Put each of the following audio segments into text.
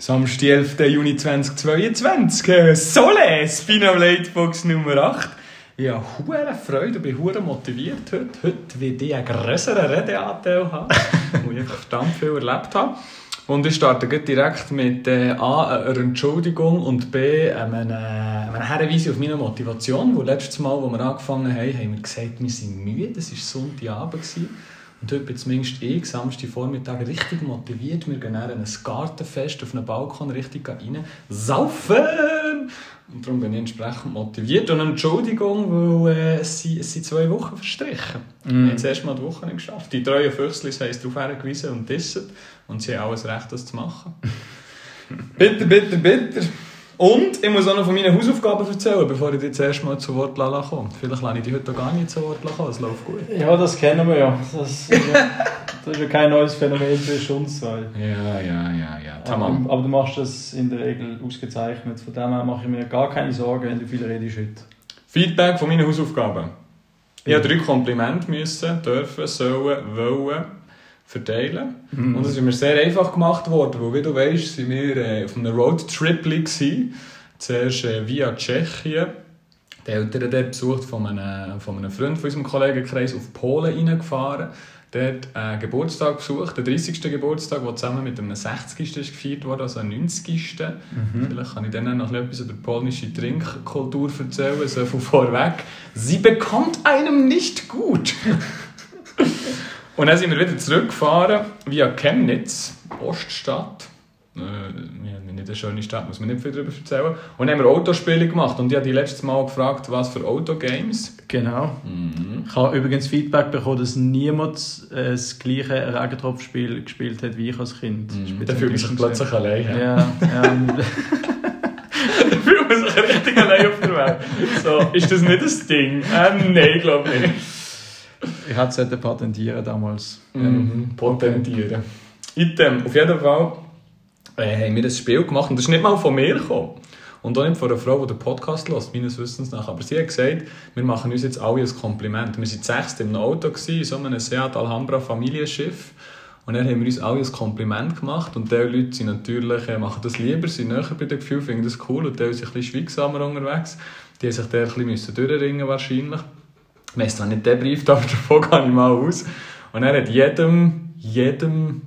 Samstag, 11. Juni 2022. Sole, Spinal Lightbox Nummer 8. Ich habe hohe Freude und bin hohe motiviert heute. Heute werde ich einen grösseren Redeanteil haben, wo ich einfach verdammt viel erlebt habe. Und ich starte direkt mit äh, A, einer Entschuldigung und B, einem, äh, einem Hinweis auf meine Motivation. Wo letztes Mal, als wir angefangen haben, haben wir gesagt, wir sind müde. Es war Sonntagabend. Gewesen. Und heute bin zumindest ich, Samstag Vormittag, richtig motiviert. Wir gehen dann ein Gartenfest auf einem Balkon richtig rein. Saufen! Und darum bin ich entsprechend motiviert. Und Entschuldigung, weil äh, es, sind, es sind zwei Wochen verstrichen. Mm. Wir haben das erste Mal die Woche nicht geschafft. Die treuen Füchslis haben es darauf hingewiesen und dissen. Und sie haben alles Recht, das zu machen. bitte, bitte, bitte. Und ich muss auch noch von meinen Hausaufgaben erzählen, bevor ich dir das erste Mal zu Wort komme. Vielleicht lasse ich dich heute gar nicht zu Wort kommen, es läuft gut. Ja, das kennen wir ja. Das ist ja, das ist ja kein neues Phänomen zwischen uns zwei. Ja, ja, ja, ja. Tamam. Aber, aber, du machst das in der Regel ausgezeichnet. Von dem her mache ich mir gar keine Sorgen, wenn du viel redest heute. Feedback von meinen Hausaufgaben. Ich ja. musste drei Komplimente müssen, dürfen, sollen, wollen verteilen. Mhm. Und das ist mir sehr einfach gemacht worden, weil, wie du weißt, sind wir äh, auf einem Roadtrip. Zuerst äh, via Tschechien. Die Eltern dort besucht von einem, von einem Freund von unserem Kollegenkreis auf Polen reingefahren. Dort einen Geburtstag besucht, den 30. Geburtstag, der zusammen mit einem 60. gefeiert wurde, also einem 90. Mhm. Vielleicht kann ich dann noch etwas über die polnische Trinkkultur erzählen, so von vorweg. Sie bekommt einem nicht gut. Und dann sind wir wieder zurückgefahren via Chemnitz, Oststadt. Äh, ja, nicht eine schöne Stadt, muss man nicht viel darüber erzählen. Und dann haben wir Autospiele gemacht und ich habe die letztes Mal gefragt, was für Autogames. Genau. Mhm. Ich habe übrigens Feedback bekommen, dass niemand äh, das gleiche Regentropfspiel gespielt hat wie ich als Kind. Mhm. Da fühlt man sich plötzlich allein. Ja, ja. da fühlt man sich richtig allein auf der Welt. So, ist das nicht das Ding? Äh, nein, glaube ich nicht. Ich es patentieren damals. Mhm, patentieren. Item. Auf jeden Fall äh, haben wir das Spiel gemacht und das ist nicht mal von mir gekommen. Und auch nicht von einer Frau, die den Podcast hört, meines Wissens nach. Aber sie hat gesagt, wir machen uns jetzt alle ein Kompliment. Wir waren sechs im Auto, in so einem Seat Alhambra Familienschiff. Und dann haben wir uns alle ein Kompliment gemacht. Und die Leute sind natürlich, äh, machen das lieber, sind näher bei dem Gefühl, finden das cool. Und die sind ein bisschen schweigsamer unterwegs. Die haben sich da ein bisschen durchringen wahrscheinlich. Wir haben zwar nicht den Brief, aber davon gehe ich mal aus. Und er hat jedem, jedem,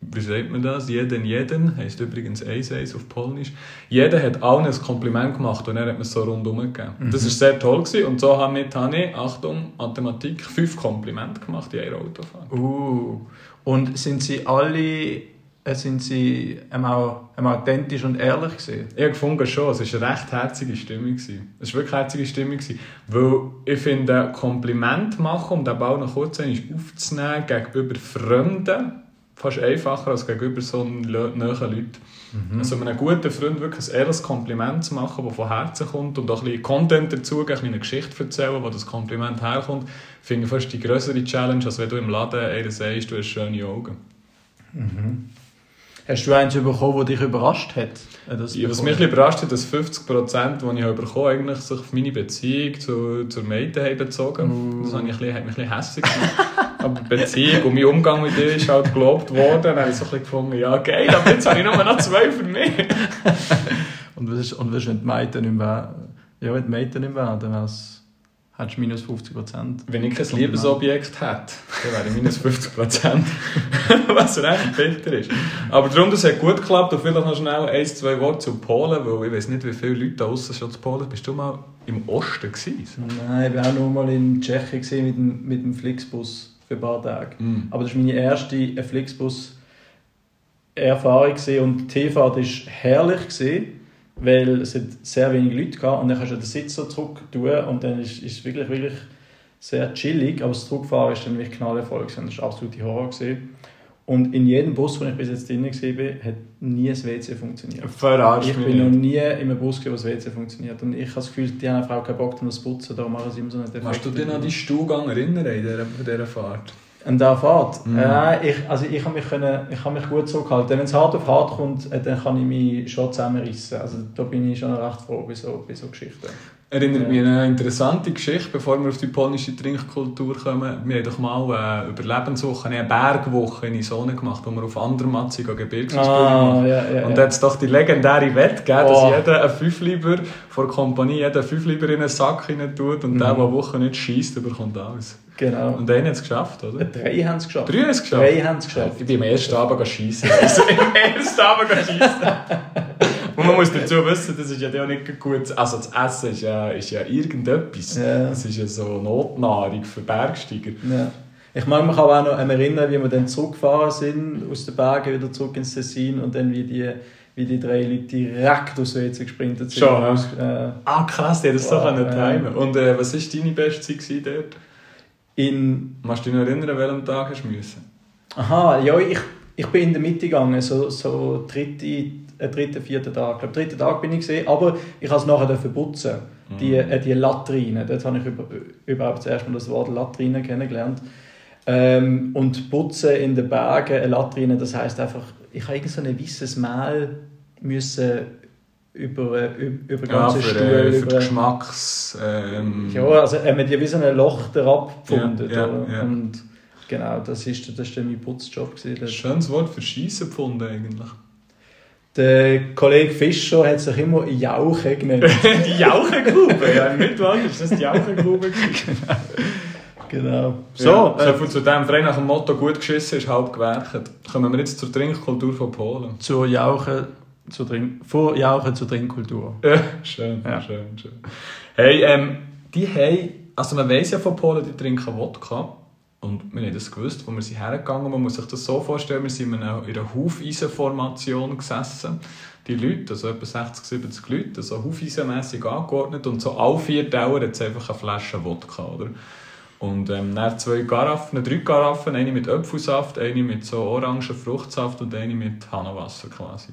wie sagt man das? Jeden, jeden, heisst übrigens eins, eins auf Polnisch. Jeder hat allen ein Kompliment gemacht und er hat mir so rundum gegeben. Mhm. Das war sehr toll gewesen. und so habe ich, Achtung, Mathematik, fünf Komplimente gemacht in einer Autofahrt. Uh. Und sind sie alle sind sie auch, authentisch und ehrlich gewesen? Ich fand schon, es war eine recht herzige Stimmung. Es war wirklich eine herzige Stimmung. Weil ich finde, Kompliment machen, um den Ball noch kurz aufzunehmen, gegenüber Fremden, fast einfacher als gegenüber so nahen Leuten. Mhm. Also einem guten Freund wirklich ein ehrliches Kompliment zu machen, das von Herzen kommt und auch ein bisschen Content dazu, eine Geschichte erzählen, wo das Kompliment herkommt, finde ich fast die größere Challenge, als wenn du im Laden einer sagst, du hast schöne Augen. Mhm. Hast du eins bekommen, das dich überrascht hat? Äh, ja, was mich überrascht hat, dass 50 Prozent, die ich bekommen eigentlich sich auf meine Beziehung zu, zur Mädchen haben bezogen. Uh. Das hat mich ein bisschen, hässlich gemacht. aber die Beziehung und mein Umgang mit ihr ist halt gelobt worden. Dann habe ich so ein bisschen gefunden, ja geil, aber jetzt habe ich nur noch zwei für mich. und was ist, und was ist, wenn die Mädchen nicht mehr, ja, wenn die Mädchen nicht mehr, dann wäre hättest du minus 50 Prozent. Wenn ich kein Liebesobjekt hätte, dann wäre ich minus 50 Prozent. Was recht bitter ist. Aber darum, das hat gut geklappt. Und vielleicht noch schnell ein, zwei Worte zu Polen, weil ich weiß nicht, wie viele Leute da außen schon zu Polen Bist du mal im Osten gewesen? Nein, ich war auch noch mal in Tschechien mit dem, mit dem Flixbus für ein paar Tage. Mm. Aber das war meine erste Flixbus-Erfahrung und die T-Fahrt war herrlich. Gewesen weil es hat sehr wenig Leute gab und dann kannst du den Sitz so zurück tun und dann ist es wirklich, wirklich sehr chillig, aber das Zurückfahren ist dann wirklich knallervoll gewesen. das war absolute Horror gewesen. Und in jedem Bus, wo ich bis jetzt drin war, hat nie das WC funktioniert. Verarsch ich bin noch nie in einem Bus, wo das WC funktioniert. Und ich habe das Gefühl, die haben einfach auch keinen Bock, um das zu putzen. Darum machen sie immer so einen Defekt. Hast du dich an die Stuhlgang erinnern in dieser, dieser Fahrt? An der Fahrt? Mhm. Äh, ich, also ich kann mich, können, ich kann mich gut zurückhalten. Wenn es hart auf hart kommt, äh, dann kann ich mich schon zusammenrissen. Also da bin ich schon recht froh bei so, bei so Geschichten. Erinnert Ja. mich an eine interessante Geschichte, bevor wir auf die polnische Trinkkultur kommen. Wir haben doch mal äh, über Lebenswoche eine Bergwoche in Sonne gemacht, wo wir auf Andermatzig eine Gebirgsausbildung Ah, machen. ja, ja, Und da hat es doch die legendäre Wette gegeben, Oh. dass jeder einen Fünfliber von der Kompanie jeden Fünfliber in einen Sack rein tut und der, Mhm. der eine Woche nicht schießt, bekommt alles. Genau. Und einer hat es geschafft, oder? Drei haben es geschafft. Drei haben es geschafft. Drei haben es geschafft. Ich bin am ersten Abend schießen. Also im ersten Abend schießen. Man muss dazu wissen, das ist ja auch nicht gut. Also das Essen ist ja, ist ja irgendetwas. Ja. Das ist ja so Notnahrung für Bergsteiger. Ja. Ich mag mich aber auch noch erinnern, wie wir dann zurückgefahren sind, aus den Bergen wieder zurück ins Tessin und dann wie die, wie die drei Leute direkt aus WC gesprintet sind. Schon. Aus, äh, Ah krass, die hat das so können timen. Und äh, was war deine beste Zeit dort? in, Kannst du dich noch erinnern, welchem Tag hast du müssen? aha, ja, ich, ich bin in der Mitte gegangen, so, so dritte, äh, dritten, vierten Tag. Ich glaube, dritten Tag bin ich gesehen, aber ich habe es nachher dürfen putzen. Die, äh, die Latrine, dort habe ich über, überhaupt zuerst mal das Wort Latrine kennengelernt. Ähm, und putzen in den Bergen, eine Latrine, das heißt einfach, ich habe irgend so ein weißes Mehl müssen über, äh, über, über den Ja, für, Stuhl. äh, für über, Geschmacks... Ähm, ja, also haben wir die wie so ein Loch drauf gefunden. Ja, ja. Und genau, das ist, das ist mein Putzjob. Gewesen. Ein schönes Wort für Schießen gefunden eigentlich. Der Kollege Fischer hat sich immer Jauche genannt. die Jauchegrube, ja, nicht wahr? Ist das die Jauchegrube? genau. So, So, ja, äh, so viel zu dem frei nach dem Motto «Gut geschissen ist halb gewerkt». Kommen wir jetzt zur Trinkkultur von Polen. zur Jauche, zur Trink, vor Jauche zur Trinkkultur. Ja, schön, Ja. schön, schön. Hey, ähm, die haben, also man weiss ja von Polen, die trinken Wodka. Und wir haben das gewusst, wo wir sind hergegangen. Man muss sich das so vorstellen, wir sind in einer, in einer Hufeisenformation gesessen. Die Leute, also etwa 60, 70 Leute, so hufeisenmässig angeordnet. Und so alle vier hat es einfach eine Flasche Wodka, oder? Und ähm, dann zwei Garaffen, drei Garaffen, eine mit Apfelsaft, eine mit so orangen Fruchtsaft und eine mit Hanenwasser quasi.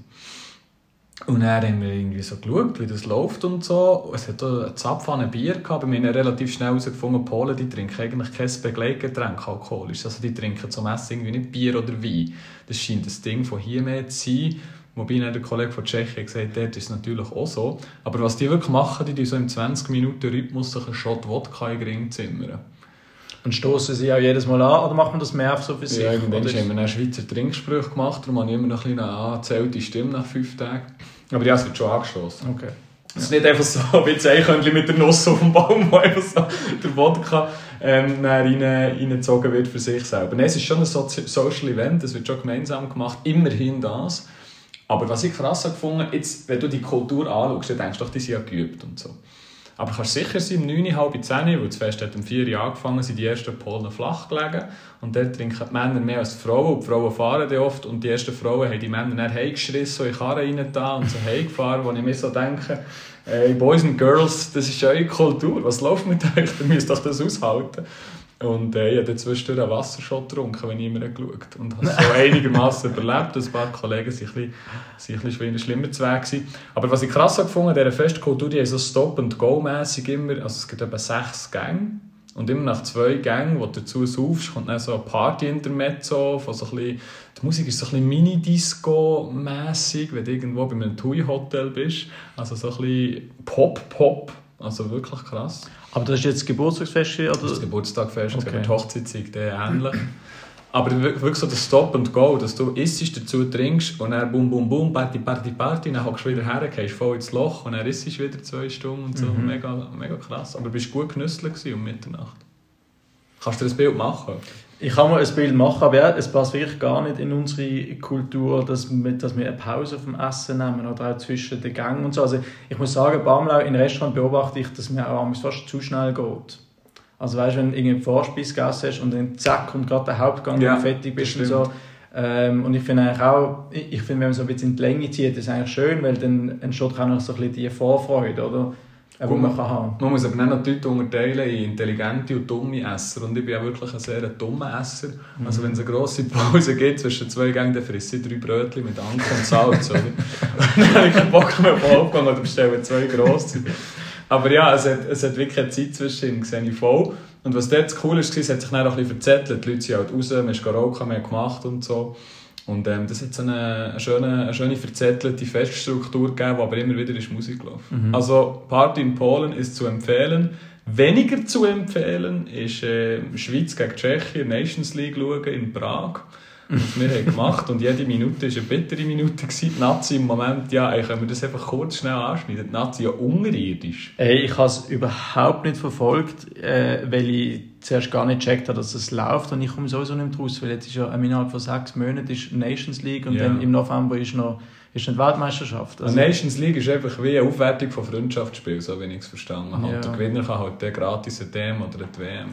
Und dann haben wir irgendwie so geschaut, wie das läuft und so. Es hat auch eine Zapfanne Bier gehabt, aber wir haben relativ schnell herausgefunden, Polen die trinken eigentlich kein Begleitgetränk alkoholisch. Also die trinken zum Essen irgendwie nicht Bier oder Wein. Das scheint das Ding von hier mehr zu sein. Wobei der Kollege von Tschechien gesagt hat, dort ist es natürlich auch so. Aber was die wirklich machen, die so im 20-Minuten-Rhythmus sich einen Shot Wodka in den Ring zimmern. Und stoßen sie auch jedes Mal an oder macht man das mehr so für sich? Ja, irgendwann haben wir dann Schweizer Trinksprüche gemacht, darum habe ich immer noch ein bisschen eine angezählte Stimme nach fünf Tagen. Aber ja, es wird schon angestoßen. Okay. Es ist nicht einfach so wie ein Eichhörnchen mit der Nuss auf dem Baum, wo einfach so der Wodka ähm, rein, reingezogen wird für sich selber. Nein, es ist schon ein Social Event, es wird schon gemeinsam gemacht, immerhin das. Aber was ich krass habe gefunden, jetzt, wenn du die Kultur anschaust, dann denkst du doch, die sind ja geübt und so. Aber kannst sicher sein, um 9, halb 10, weil das Fest hat um 4 Uhr angefangen, sind die ersten Polen flach gelegen. Und dort trinken die Männer mehr als die Frauen. Und die Frauen fahren dann oft. Und die ersten Frauen haben die Männer dann heimgeschrissen, so in die Karre rein und so heimgefahren, wo ich mir so denke, hey, Boys and Girls, das ist eure Kultur. Was läuft mit euch? Ihr müsst doch das aushalten. Und äh, ich habe dann zwischendurch einen Wasserschott getrunken, wenn ich immer geschaut habe. Und habe so einigermaßen überlebt. Ein paar Kollegen waren ein bisschen, ein bisschen schlimmer zu Weg. gewesen. Aber was ich krass habe gefunden, dieser Festkultur, die haben so Stop-and-Go-mässig immer, also es gibt etwa sechs Gänge. Und immer nach zwei Gängen, wo du dazu saufst, kommt dann so ein Party-Intermezzo so die Musik ist so ein bisschen Mini-Disco-mässig, wenn du irgendwo bei einem TUI-Hotel bist. Also so ein bisschen Pop-Pop, also wirklich krass. Aber das ist jetzt Geburtstagsfest oder? Das Geburtstagfest, Okay. okay. die Hochzeitszeit äh, ähnlich. Aber wir- wirklich so das Stop and Go, dass du isst, dazu trinkst und dann bum bum bum, Party, Party, Party, dann hockst du wieder her, gehst voll ins Loch und dann isst du wieder zwei Stunden und so. Mhm. Mega, mega krass. Aber du bist gut gewesen um Mitternacht. Kannst du dir ein Bild machen? Ich kann mir ein Bild machen, aber ja, es passt wirklich gar nicht in unsere Kultur, dass wir, dass wir eine Pause vom Essen nehmen oder auch zwischen den Gängen und so. Also ich muss sagen, Barmlau in Restaurant beobachte ich, dass mir auch fast zu schnell geht. Also weißt du, wenn du irgendwie Vorspeise gegessen hast und dann zack kommt gerade der Hauptgang, Ja, wenn du fertig bist und so. Ähm, und ich finde eigentlich auch, ich finde, wenn man so ein bisschen in die Länge zieht, ist eigentlich schön, weil dann entsteht auch noch so ein bisschen die Vorfreude, oder? Gut, man kann haben. Man muss aber dann noch die Leute unterteilen in intelligente und dumme Esser. Und ich bin ja wirklich ein sehr dummer Esser. Also wenn es eine grosse Pause gibt zwischen zwei Gängen, dann frisse ich drei Brötchen mit Anke und Salz. Oder? dann habe ich keinen Bock mehr auf Aufgang oder bestelle zwei grosse. Aber ja, es hat, es hat wirklich eine Zeit zwischen, das sehe ich voll. Und was dort das Coole ist, es hat sich dann auch ein bisschen verzettelt. Die Leute sind halt raus, man ist geraucht, man hat gemacht und so. Und ähm, das hat so eine, eine, schöne, eine schöne verzettelte Feststruktur gegeben, die aber immer wieder ist Musik gelaufen. Mhm. Also Party in Polen ist zu empfehlen. Weniger zu empfehlen ist äh, Schweiz gegen Tschechien, Nations League schauen in Prag was wir haben gemacht und jede Minute war eine bittere Minute. Die Nazi im Moment, ja, ey, können wir das einfach kurz schnell anschneiden? Die Nazi ja unterirdisch. Hey, ich habe es überhaupt nicht verfolgt, äh, weil ich zuerst gar nicht gecheckt habe, dass es läuft und ich komme sowieso nicht raus, weil jetzt ist ja innerhalb von sechs Monaten ist Nations League und ja. dann im November ist noch ist eine Weltmeisterschaft. Also, eine Nations League ist einfach wie eine Aufwertung von Freundschaftsspielen, so wie ich es verstanden habe. Ja. Der Gewinner kann halt gratis eine DM oder eine WM.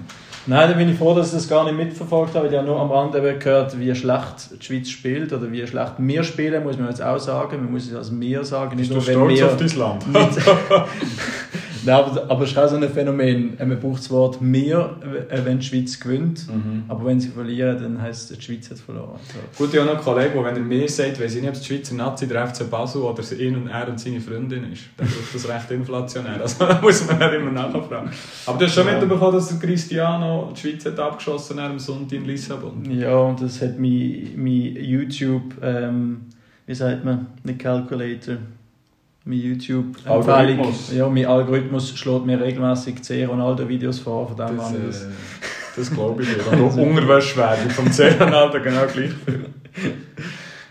Nein, da bin ich froh, dass ich das gar nicht mitverfolgt habe. Ich habe nur am Rande gehört, wie schlecht die Schweiz spielt oder wie schlecht wir spielen, muss man jetzt auch sagen. Man muss es als wir sagen. Nicht Bist nur, du stolz auf dein Land? Nein, aber, aber es ist auch so ein Phänomen. Man braucht das Wort «mehr», äh, wenn die Schweiz gewinnt. Mhm. Aber wenn sie verlieren, dann heisst es, die Schweiz hat verloren. So. Gut, ich habe noch einen Kollegen, der, wenn er «mehr» sagt, weiß ich nicht, ob es die Schweizer Nazi der FC Basel oder ihn und er und seine Freundin ist. Dann braucht das recht inflationär. Also da muss man nicht immer nachfragen. Aber du hast schon ja. mitbekommen, dass der Cristiano die Schweiz hat abgeschossen hat am Sonntag in Lissabon. Ja, und das hat mein, mein YouTube, ähm, wie sagt man, nicht Calculator, mein YouTube Algorithmus. Ja, mein Algorithmus schlägt mir regelmäßig C Ronaldo-Videos vor, von dem das, das, äh, das glaube ich dir. Also Unterwäschwerbung vom C Ronaldo genau gleich viel.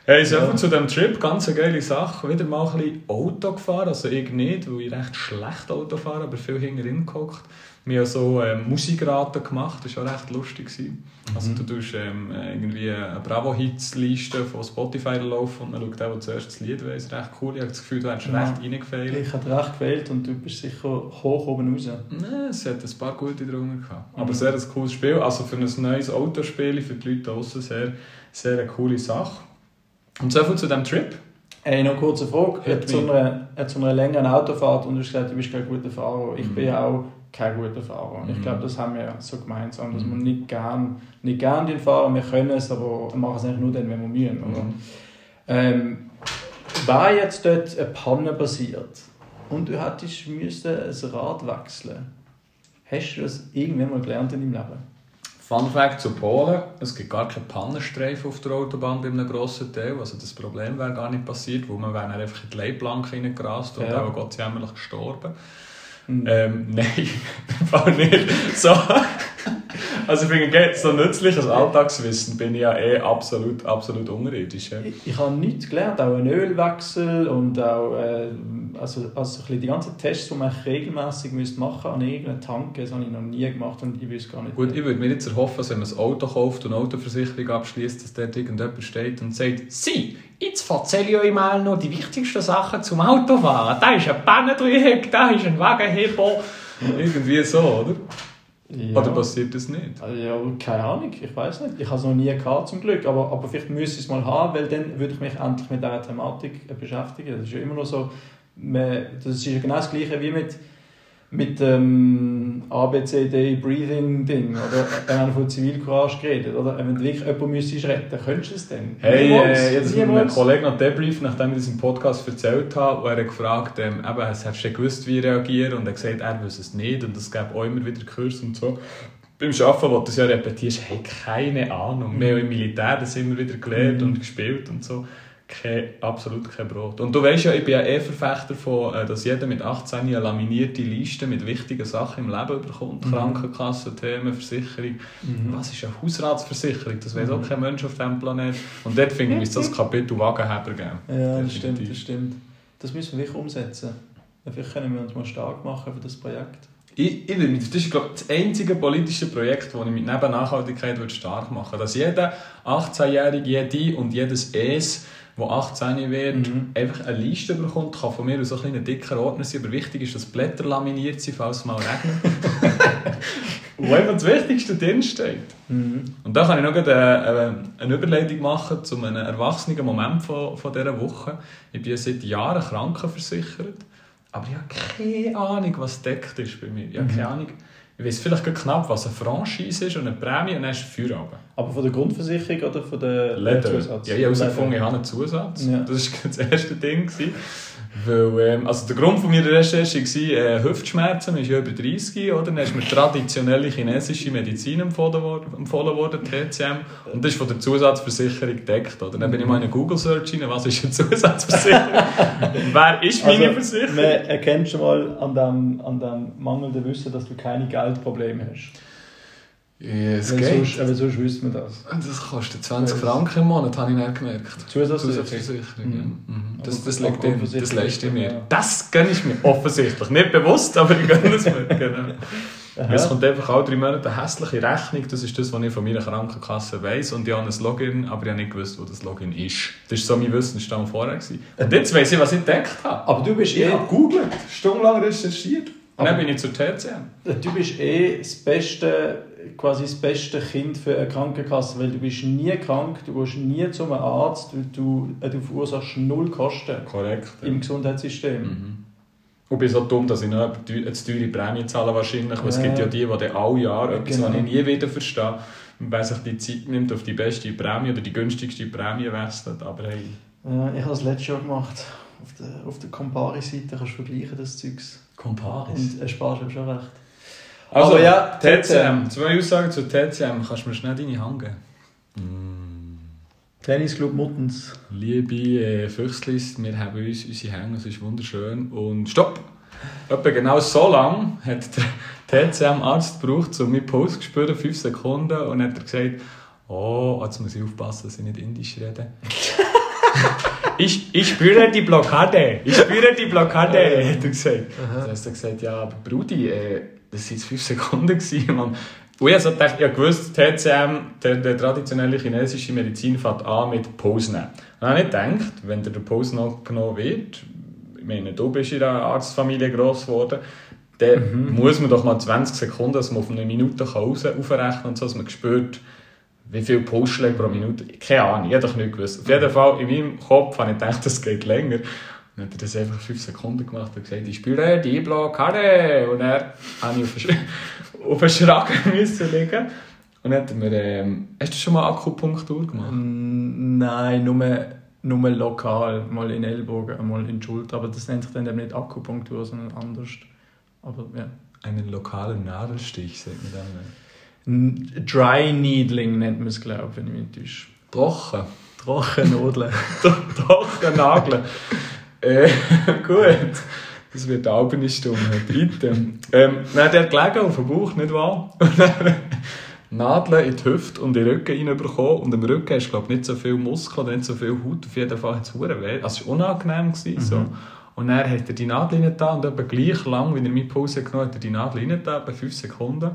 Hey, so ja. zu diesem Trip, ganz eine geile Sache. Wieder mal ein bisschen Auto gefahren, also ich nicht, weil ich recht schlecht Auto fahre, aber viel hinterher gehockt. Wir haben so ähm, Musikraten gemacht, das war auch recht lustig. Mhm. Also du tust ähm, irgendwie eine Bravo-Hits-Liste von Spotify laufen und man schaut der zuerst das Lied weiss. Recht cool, ich habe das Gefühl, du hast ja. recht reingefehlt. Ich habe recht gewählt und du bist sicher hoch oben raus. Nein, es hat ein paar gute drunter gehabt. Mhm. Aber sehr ein cooles Spiel, also für ein neues Autospiel, für die Leute draußen sehr, sehr eine coole Sache. Und so viel zu diesem Trip. Hey, noch eine kurze Frage. Hat zu einer, zu einer längeren Autofahrt und du hast gesagt, du bist kein guter Fahrer. Ich mhm. bin auch kein guter Fahrer. Und ich mhm. glaube, das haben wir so gemeinsam, dass mhm. wir nicht gern, nicht gern den Fahrer, wir können es, aber wir machen es eigentlich nur dann, wenn wir mühen. Mhm. Ähm, war jetzt dort eine Panne passiert und du hättest müssen ein Rad wechseln, hast du das irgendwann mal gelernt in deinem Leben? Fun Fact zu Polen: Es gibt gar keine Pannenstreifen auf der Autobahn bei einem grossen Teil. Also das Problem wäre gar nicht passiert, weil man wäre einfach in die Leitplanke reingerast und ja. auch Gott sei Dank gestorben. Mhm. Ähm, nein, im nicht. So. Also ich finde, so nützliches Alltagswissen bin ich ja eh absolut, absolut unterirdisch. Ja. Ich, ich habe nichts gelernt, auch einen Ölwechsel und auch äh, also, also die ganzen Tests, die man regelmäßig machen müsste an irgendeiner Tanke, das habe ich noch nie gemacht und ich weiß gar nicht. Gut, ich würde mir jetzt erhoffen, dass wenn man ein Auto kauft und eine Autoversicherung abschließt, dass dort irgendjemand steht und sagt, «Sie, jetzt erzähle ich euch mal noch die wichtigsten Sachen zum Autofahren. Da ist ein Pannendreieck, da ist ein Wagenheber.» Irgendwie so, oder? Ja. Oder passiert das nicht? Also, ja, keine Ahnung, ich weiß nicht. Ich habe es noch nie gehabt, zum Glück. Aber, aber vielleicht müsste ich es mal haben, weil dann würde ich mich endlich mit dieser Thematik beschäftigen. Das ist ja immer noch so, das ist ja genau das Gleiche wie mit mit dem ABCD Breathing Ding oder wenn man von Zivilcourage geredet oder wenn du wirklich jemanden müsstest retten, könntest du es denn? Hey, äh, jetzt hat ein Kollege noch debrieft, nachdem ich das im Podcast erzählt habe, und er hat gefragt, ähm, eben, hast du gewusst, wie reagieren und er hat gesagt, er wüsste es nicht und es gäbe auch immer wieder Kurs und so. Beim Arbeiten, wo du es ja repetierst, hey, keine Ahnung. Wir haben im Militär das immer wieder gelernt mhm. und gespielt und so kein, absolut kein Brot. Und du weißt ja, ich bin ja eh Verfechter von, äh, dass jeder mit 18 eine laminierte Liste mit wichtigen Sachen im Leben bekommt. Mhm. Krankenkasse, Themen, Versicherung. Mhm. Was ist eine Hausratsversicherung? Das weiß mhm. auch kein Mensch auf diesem Planeten. Und dort finde ich, das Kapitel Wagenheber geben. Ja, das stimmt, das stimmt. Das müssen wir wirklich umsetzen. Vielleicht können wir uns mal stark machen für das Projekt. Ich, ich, das ist glaube das einzige politische Projekt, das ich mit neben Nachhaltigkeit stark machen würde. Dass jeder 18-Jährige, jede und jedes Es der 18 wird, mhm. einfach eine Liste bekommt, kann von mir aus ein ein dicker Ordner sein, aber wichtig ist, dass Blätter laminiert sind, falls es mal regnet. wo einfach das Wichtigste drinsteht. Mhm. Und da kann ich noch eine, eine Überleitung machen zu einem erwachsenen Moment von, von dieser Woche. Ich bin seit Jahren krankenversichert, aber ich habe keine Ahnung, was deckt ist bei mir. Ich habe keine mhm. Ahnung ich weiß vielleicht knapp, was eine Franchise ist und eine Prämie und dann ist Feierabend. Aber von der Grundversicherung oder von der Leder? Zusatz? Ja, ich habe herausgefunden, ich habe einen Zusatz. Ja. Das war das erste Ding. Weil, ähm, also der Grund von meiner Recherche war äh, Hüftschmerzen, man ist ja über 30, oder? Dann ist mir traditionelle chinesische Medizin empfohlen worden, empfohlen worden TCM, und das ist von der Zusatzversicherung gedeckt, oder? Dann bin ich mal in eine Google-Search rein, was ist eine Zusatzversicherung? Wer ist meine Also, Versicherung? Man erkennt schon mal an dem, an dem mangelnden Wissen, dass du keine Geldprobleme hast. Ja, es Weil geht. sonst, weil sonst wüsste man das. Das kostet 20 Ja. Franken im Monat, habe ich nicht gemerkt. Zusatzversicherung. Ja. Mhm. Mhm. Das, Aber das, liegt in, das leiste ich mir. ja. Das gönne ich mir offensichtlich. Nicht bewusst, aber ich gönne es mir. Genau. Es kommt einfach alle drei Monate eine hässliche Rechnung. Das ist das, was ich von meiner Krankenkasse weiss. Und ich habe ein Login, aber ich habe nicht gewusst, wo das Login ist. Das war so mein Wissensstand vorher. Gewesen. Und jetzt weiss ich, was ich entdeckt habe. Aber du bist Ich eh, gegoogelt, stundenlang recherchiert. Und Aber- dann bin ich zur TCM. du bist eh das beste, quasi das beste Kind für eine Krankenkasse, weil du bist nie krank, du gehst nie zum Arzt, du, du, äh, du verursachst null Kosten Korrekt. ja. im Gesundheitssystem. Mhm. Und bin so dumm, dass ich noch eine teure Prämie zahle wahrscheinlich. Weil es Ja. gibt ja die, die dann alle Jahre etwas, Genau. was ich nie wieder verstehe, wer sich die Zeit nimmt, auf die beste Prämie oder die günstigste Prämie wechselt. Aber hey, Ja, ich habe es letztes Jahr gemacht. Auf der, auf der Compari-Seite kannst du vergleichen, das Zeugs. Comparis. Und ersparst du schon recht. Also, Aber ja, TCM. Zwei Aussagen zu TCM. Kannst du mir schnell deine Hand geben? Mm. Tennisclub Muttens. Liebe äh, Füchslis, wir haben uns unsere Hänge, es ist wunderschön. Und stopp! Etwa genau so lang hat der TCM-Arzt gebraucht, um meinen Puls zu spüren, 5 Sekunden. Und dann hat er gesagt, oh, jetzt muss ich aufpassen, dass ich nicht indisch rede. ich, ich spüre die Blockade, ich spüre die Blockade, hat er gesagt. Dann hat er gesagt, ja, aber Brudi, äh, das waren jetzt 5 Sekunden. Gewesen, Mann. Und ich habe gedacht, ich gewusst, TCM, der, der traditionelle chinesische Medizin, fängt an mit Pause nehmen. Und dann habe ich gedacht, wenn dir der Pause noch genommen wird, ich meine, du bist in einer Arztfamilie gross geworden, dann muss man doch mal 20 Sekunden, dass man auf eine Minute raus aufrechnen und so, dass man spürt, wie viele Pulsschläge pro Minute. Keine Ahnung, ich habe doch nicht gewusst. Auf jeden Fall, in meinem Kopf habe ich gedacht, das geht länger. Dann hat er das einfach 5 Sekunden gemacht und gesagt, ich spüre die Blockade. Und er habe ich auf, den Schragen müssen liegen. Und dann hat er mir, ähm, hast du schon mal Akupunktur gemacht? Mm, Nein, nur, nur lokal. Mal in den Ellbogen, mal in die Schulter. Aber das nennt sich dann eben nicht Akupunktur, sondern anders. Aber ja. Einen lokalen Nadelstich, sagt man dann. Dry Needling nennt man es, glaube ich, wenn ich mich täusche. Trocken. Trockennadeln. Trocken Nageln. äh, gut. Das wird eine alberne Stunde. Bitte. Ähm, dann hat er gelegen auf dem Bauch, nicht wahr? Und dann Nadeln in die Hüfte und in den Rücken reinbekommen. Und im Rücken hast du, glaube ich, nicht so viel Muskeln, nicht so viel Haut. Auf jeden Fall hat es weh. Also es war unangenehm. Gewesen, so. Und dann hat er die Nadel rein und etwa gleich lang, wie er meine Pause genommen hat, hat er die Nadel rein etwa 5 Sekunden.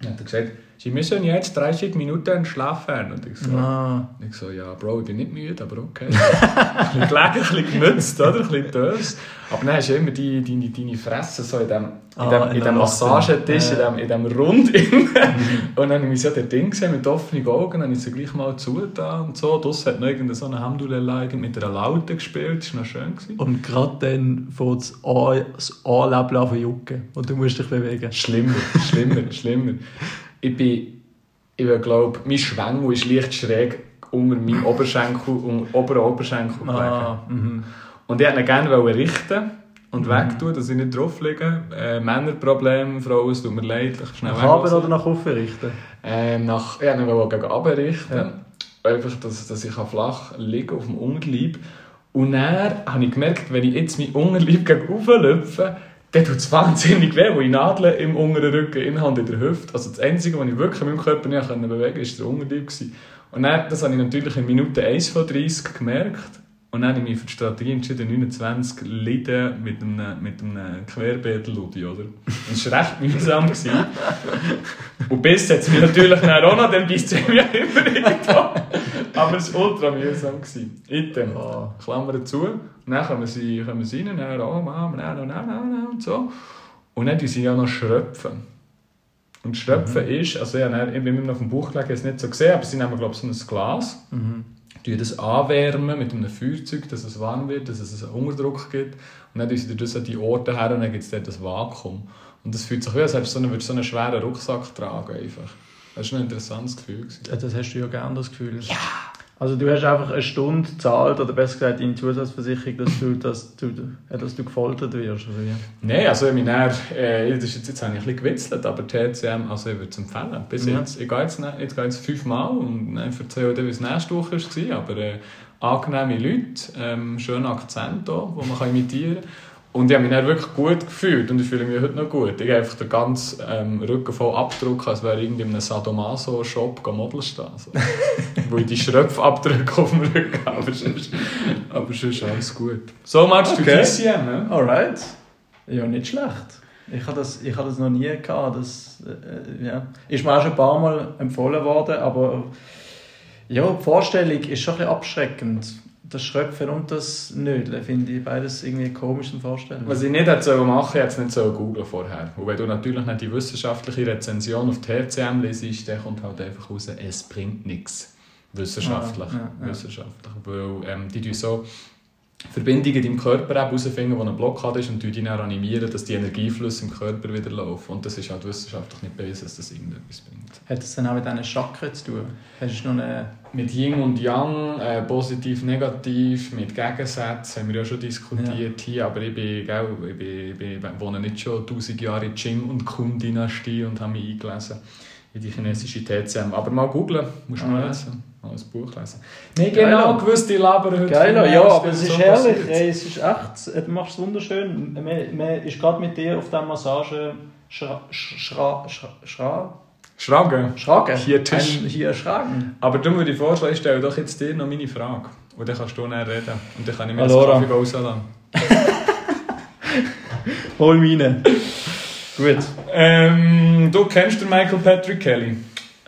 Dann hat er gesagt, Sie müssen jetzt 30 Minuten schlafen. Und ich so, Ah. ich so, ja, Bro, ich bin nicht müde, aber okay. ein bisschen gelegen, ein bisschen gemützt, oder? Ein bisschen dös. Aber dann hast du immer die, deine, deine Fresse so in dem, in Ah, dem, in in dem. Massagetisch, in dem, in dem Rund. und dann habe ich so das Ding gesehen mit offenen Augen, dann habe ich sie gleich mal zugetan und so. Draussen hat noch irgendeine so eine Hamdulillah mit einer Laute gespielt, das war noch schön. Gewesen. Und gerade dann fängt das Ohr- das Ohrläppchen an jucken. Und du musst dich bewegen. Schlimmer, schlimmer, schlimmer. Ich bin, ich glaube, mein Schwengel ist leicht schräg unter meinem Oberschenkel, um oberen Oberschenkel gelegen. Ah, mhm. Und ich wollte ihn gerne richten und wegtun, dass ich nicht drauf liege. Äh, Männerproblem, Frauen, es tut mir leid, ich schnell Nach oben oder nach oben richten? Ähm, nach, ich wollte ihn gegen oben richten. Ja. Einfach, dass, dass ich flach liegen auf dem Unterleib. Und dann habe ich gemerkt, wenn ich jetzt mein Unterleib gegen oben lüpfe, dann tut es wahnsinnig weh, wo ich Nadeln im unteren Rücken innerhalb in der Hüfte. Also das Einzige, was ich wirklich in meinem Körper nicht bewegen konnte, war der Unterleib. gewesen. Und dann, das habe ich natürlich in Minute 1 von 30 gemerkt. Und dann habe ich mich für die Strategie entschieden, 29 Leiden mit einem, mit einem Querbeet-Ludi, oder? Das war recht mühsam. gewesen. Und bis es mich natürlich dann auch noch, dann beißt es mich immer irgendwo. Aber es war ultra mühsam. gewesen. Item. Ah. Klammern zu. Und dann kommen sie, kommen sie rein, dann, oh Mama, nein, nein, nein, nein, und so. Und dann tun sie ja noch schröpfen. Und schröpfen ist, also ja, ich bin immer noch auf dem Bauch gelegen, es nicht so gesehen, aber sie nehmen, glaube ich, so ein Glas, Mhm. tun das anwärmen mit einem Feuerzeug, dass es warm wird, dass es einen Unterdruck gibt. Und dann tun sie das an die Orte her und dann gibt es dort das Vakuum. Und das fühlt sich wie, als hättest du so einen, so einen schweren Rucksack tragen. Einfach. Das war ein interessantes Gefühl. Ja, Das hast du ja gerne, das Gefühl. Ja. Also du hast einfach eine Stunde gezahlt, oder besser gesagt deine Zusatzversicherung, dass du, dass du, äh, dass du gefoltert wirst, oder wie? Nein, also ich meine, äh, das ist jetzt, jetzt habe ich ein bisschen gewitzelt, aber TCM, also ich würde es empfehlen. Bis Ja. jetzt, ich gehe jetzt, jetzt, gehe jetzt fünfmal und dann erzähle ich dir, wie es nächste Woche war, aber äh, angenehme Leute, ähm, schöner Akzent auch, den man kann imitieren kann. Und ich habe mich dann wirklich gut gefühlt und ich fühle mich heute noch gut. Ich habe einfach den ganzen ähm, Rücken voll abgedruckt, als wäre ich in einem Sadomaso-Shop Model stehen. So. Wo ich die Schröpfabdrücke auf dem Rücken habe. Aber sonst, aber sonst alles gut. So much to Okay. TCM. Ne? Alright. Ja, nicht schlecht. Ich habe das, ich habe das noch nie gehabt. Das, äh, ja. Ist mir auch schon ein paar Mal empfohlen worden, aber ja, die Vorstellung ist schon ein bisschen abschreckend. Das Schröpfen und das Nödeln finde ich beides irgendwie komisch in Vorstellung. Was ich nicht hätte machen es nicht sollen googlen vorher. Und wenn du natürlich nicht die wissenschaftliche Rezension auf TCM lesest, dann kommt halt einfach raus, es bringt nichts. Wissenschaftlich. Ja, ja, ja. Wissenschaftlich. Weil ähm, die tun so Verbindungen im Körper herausfinden, wo eine Blockade ist und die dann animieren, dass die Energieflüsse im Körper wieder laufen. Und das ist halt wissenschaftlich nicht bewiesen, dass das irgendetwas bringt. Hat das dann auch mit diesen Chakren zu tun? Hast du noch eine... Mit Yin und Yang, äh, positiv, negativ, mit Gegensätzen haben wir ja schon diskutiert hier, aber ich, bin, gell, ich, bin, ich, bin, ich wohne nicht schon 1000 Jahre in Qing und Kun-Dynastie und habe mich eingelesen in die chinesische TCM. Aber mal googlen, musst du mal Ah. lesen, mal ein Buch lesen. Nicht Geil. genau gewusst, die labern heute Geil, ja, aber es ist so herrlich. Ey, es ist echt, du machst es wunderschön. Man, man ist gerade mit dir auf der Massage schra, schra, schra, schra, Schragen. schragen. Hier Tisch. Ein, hier schragen. Aber du würde ich vorschlagen, ich stelle doch jetzt dir noch meine Frage. Und dann kannst du näher reden. Und dann kann ich mir Allora. das Kaffee rauslassen. Hol meine. Gut. Ähm, du kennst den Michael Patrick Kelly?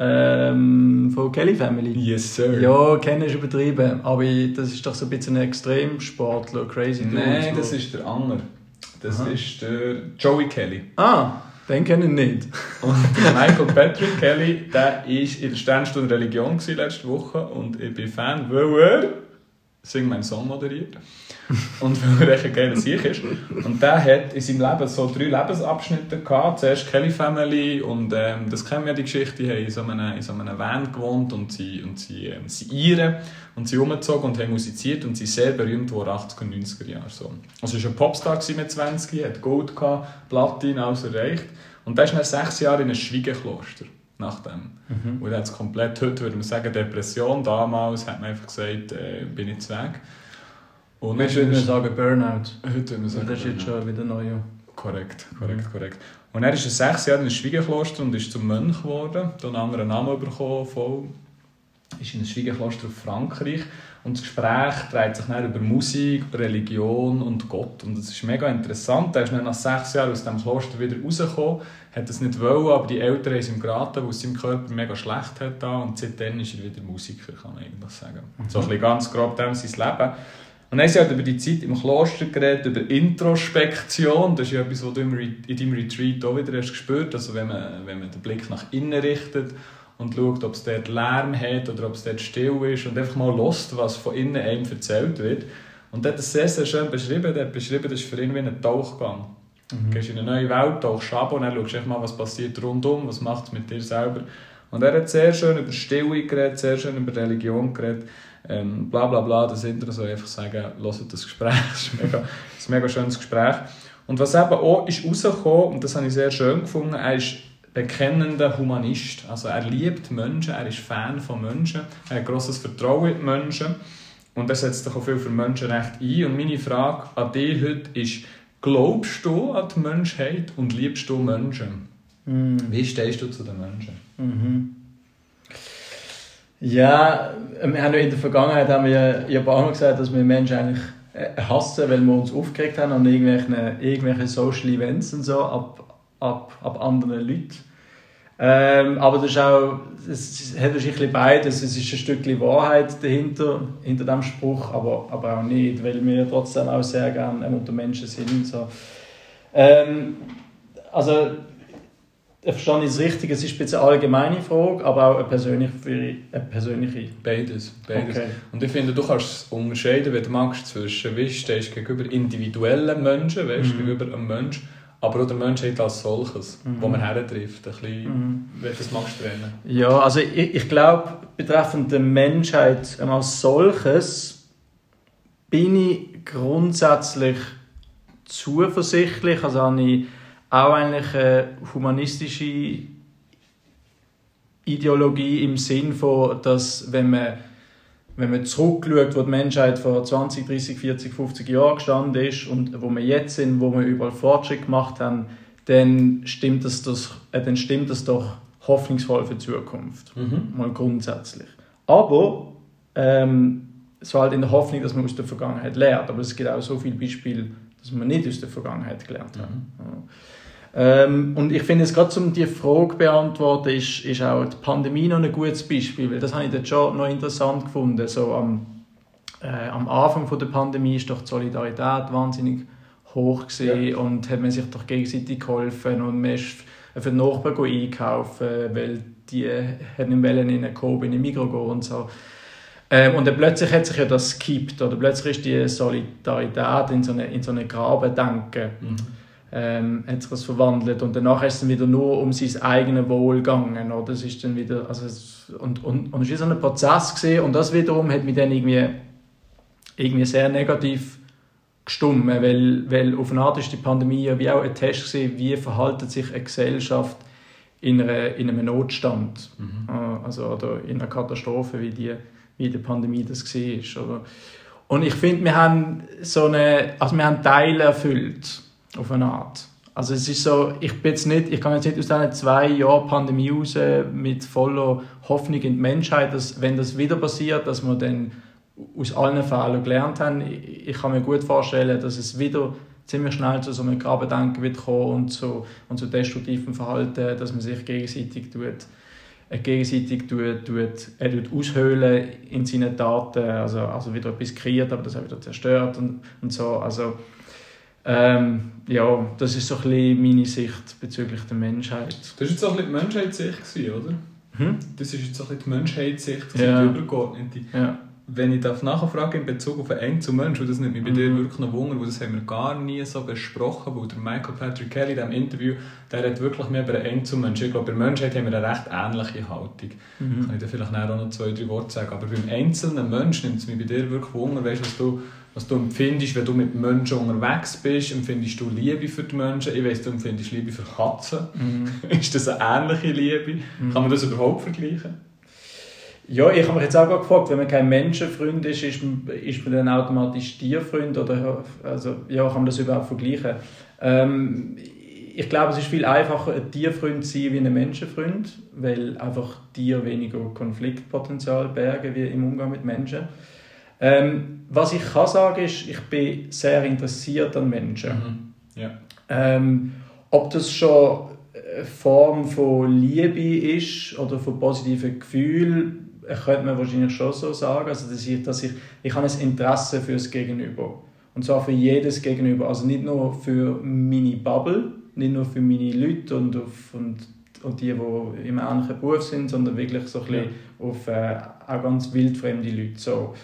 Ähm, von Kelly Family. Yes, sir. Ja, kennen ist übertrieben. Aber ich- das ist doch so ein bisschen ein Extremsportler, crazy. Nein, das ist der andere. Das Aha. ist der Joey Kelly. Ah, den kenne ich nicht. Und der Michael Patrick Kelly, der war in der Sternstunde Religion gewesen letzte Woche und ich bin Fan, weil er Sing meinen Song moderiert und weil er echt ein geiler Sieg ist. Und der hat in seinem Leben so drei Lebensabschnitte gehabt. Zuerst Kelly Family und ähm, das kennen wir die Geschichte, die haben in so einem, in so einem Van gewohnt und sie, und sie, ähm, sie Iren und sie umgezogen und haben musiziert und sie sehr berühmt worden 80er und 90er Jahre. So. Also er war ein Popstar mit 20, hat Gold gehabt, Platin, alles erreicht. Und der ist nach sechs Jahren in ein Schwiegekloster. Nach dem. Mhm. Und er hat es komplett, heute würde man sagen, Depression. Damals hat man einfach gesagt, äh, bin ich zu weg. Und Ich würde sagen Burnout. heute würde man Das sagen, ist jetzt schon wieder neu. Korrekt, korrekt, korrekt. Und er ist sechs Jahren in ein Schwiegekloster und ist zum Mönch geworden. Hat einen anderen Namen bekommen, voll. Ist in ein Schwiegekloster auf Frankreich. Und das Gespräch dreht sich dann über Musik, Religion und Gott. Und das ist mega interessant. Er ist dann nach sechs Jahren aus dem Kloster wieder rausgekommen. Hat es nicht wollen, aber die Eltern haben es ihm geraten, weil es seinem Körper mega schlecht hat. Und seitdem ist er wieder Musiker, kann man eigentlich sagen. So ein bisschen ganz grob dem sein Leben. Und dann haben halt über die Zeit im Kloster geredet, über Introspektion. Das ist ja etwas, was du in deinem Retreat auch wieder hast gespürt Also wenn man, wenn man den Blick nach innen richtet und schaut, ob es dort Lärm hat oder ob es dort still ist und einfach mal lost, was von innen einem erzählt wird. Und er hat das sehr, sehr schön beschrieben. Er hat beschrieben, das ist für ihn wie ein Tauchgang. Du gehst in eine neue Welt, tauchst ab und dann schaust du einfach mal, was passiert rundum, was macht es mit dir selber. Und er hat sehr schön über Stille geredet, sehr schön über Religion geredet. Ähm, bla bla bla, das Intro soll einfach sagen, hört das Gespräch, das ist, mega, das ist ein mega schönes Gespräch. Und was eben auch ist rausgekommen, und das habe ich sehr schön gefunden, er ist bekennender Humanist. Also er liebt Menschen, er ist Fan von Menschen, er hat grosses Vertrauen in die Menschen und er setzt sich auch viel für Menschenrechte ein. Und meine Frage an dich heute ist, glaubst du an die Menschheit und liebst du Menschen? Mhm. Wie stehst du zu den Menschen? Mhm. Ja, wir haben ja in der Vergangenheit haben wir ja ein paar Mal gesagt, dass wir Menschen eigentlich äh, hassen, weil wir uns aufgeregt haben an irgendwelchen, irgendwelchen Social Events und so ab, ab, ab anderen Leuten. Ähm, aber das ist auch, es hat ein bisschen beides. Es ist ein Stückchen Wahrheit dahinter, hinter dem Spruch, aber, aber auch nicht, weil wir trotzdem auch sehr gerne unter Menschen sind. So. Ähm, also, ich verstehe es richtig, es ist eine allgemeine Frage, aber auch eine persönliche. Eine persönliche. Beides. beides. Okay. Und ich finde, du kannst es unterscheiden, wenn du magst, zwischen wie stehst du gegenüber individuellen Menschen, weißt, Mhm. gegenüber einem Menschen, aber auch der Menschheit als solches, mhm. wo man hertrifft. Ein bisschen, mhm. Das magst du trennen? Ja, also ich, ich glaube, betreffend der Menschheit als solches bin ich grundsätzlich zuversichtlich. Also habe ich auch eigentlich eine humanistische Ideologie im Sinn von, dass wenn man wenn man zurückschaut, wo die Menschheit vor 20, 30, 40, 50 Jahren gestanden ist und wo wir jetzt sind, wo wir überall Fortschritt gemacht haben, dann stimmt das, das, äh, dann stimmt das doch hoffnungsvoll für die Zukunft. Mhm. Mal grundsätzlich. Aber ähm, es war halt in der Hoffnung, dass man aus der Vergangenheit lernt. Aber es gibt auch so viele Beispiele, dass man nicht aus der Vergangenheit gelernt hat. Mhm. Ja. Ähm, und ich finde es gerade um die Frage beantworten, ist, ist auch die Pandemie noch ein gutes Beispiel, weil das habe ich dort schon noch interessant gefunden. So am, äh, am Anfang von der Pandemie ist doch die Solidarität wahnsinnig hoch gesehen ja. und hat man sich doch gegenseitig geholfen und man ist für den Nachbarn einkaufen, weil die haben nicht wollen in eine Kobe in den Mikro gehen und so. Ähm, und dann plötzlich hat sich ja das gekippt, oder plötzlich ist die Solidarität in so eine, in so eine Grabendenken. Mhm ähm, hat sich das verwandelt. Und danach ist es dann wieder nur um sein eigenes Wohl gegangen oder? Das ist dann wieder also es, und, und, und es war so ein Prozess gewesen, und das wiederum hat mich dann irgendwie irgendwie sehr negativ gestummt, weil, weil auf eine Art ist die Pandemie ja wie auch ein Test gewesen, wie verhaltet sich eine Gesellschaft in, einer, in einem Notstand. Mhm. Äh, also oder in einer Katastrophe wie die wie die Pandemie das war oder? Und ich finde wir haben so eine also wir haben Teile erfüllt auf eine Art. Also es ist so, ich bin jetzt nicht, ich kann jetzt nicht aus diesen zwei Jahren Pandemie raus mit voller Hoffnung in die Menschheit, dass wenn das wieder passiert, dass wir dann aus allen Fällen gelernt haben. Ich kann mir gut vorstellen, dass es wieder ziemlich schnell zu so einem Grabendenken wird kommen und zu, und zu destruktivem Verhalten, dass man sich gegenseitig tut, äh, gegenseitig tut, tut, er tut aushöhlen in seinen Taten, also, also wieder etwas kreiert, aber das auch wieder zerstört und, und so. Also, ähm, ja, das ist so ein bisschen meine Sicht bezüglich der Menschheit. Das war jetzt auch ein bisschen die Menschheitssicht, oder? Hm? Das ist jetzt auch ein bisschen die Menschheitssicht, ja. die übergeordnete. Ja. Wenn ich darf nachfragen in Bezug auf einen Einzelmensch, und das nimmt mich bei mhm. dir wirklich noch Wunder, weil das haben wir gar nie so besprochen, weil der Michael Patrick Kelly in diesem Interview, der hat wirklich mehr über einen Einzelmensch. Ich glaube, bei der Menschheit haben wir eine recht ähnliche Haltung. Mhm. Kann ich dir vielleicht auch noch zwei, drei Worte sagen. Aber beim einzelnen Mensch nimmt es mich bei dir wirklich Wunder, weißt du, was du was du empfindest, wenn du mit Menschen unterwegs bist, empfindest du Liebe für die Menschen. Ich weiss, du empfindest Liebe für Katzen. Mhm. ist das eine ähnliche Liebe? Mhm. Kann man das überhaupt vergleichen? Ja, ich habe mich jetzt auch gefragt, wenn man kein Menschenfreund ist, ist man, ist man dann automatisch Tierfreund? Oder, also, ja, kann man das überhaupt vergleichen? Ähm, ich glaube, es ist viel einfacher, ein Tierfreund zu sein wie ein Menschenfreund, weil einfach Tiere weniger Konfliktpotenzial bergen wie im Umgang mit Menschen. Ähm, was ich kann sagen ist, ich bin sehr interessiert an Menschen. Mhm. Ja. Ähm, ob das schon eine Form von Liebe ist oder von positiven Gefühlen, könnte man wahrscheinlich schon so sagen. Also, dass ich, dass ich, ich habe ein Interesse für das Gegenüber. Und zwar für jedes Gegenüber. Also nicht nur für meine Bubble, nicht nur für meine Leute und, auf, und, und die, die im ähnlichen Beruf sind, sondern wirklich so ein bisschen ja. auf äh, auch ganz wildfremde Leute. So.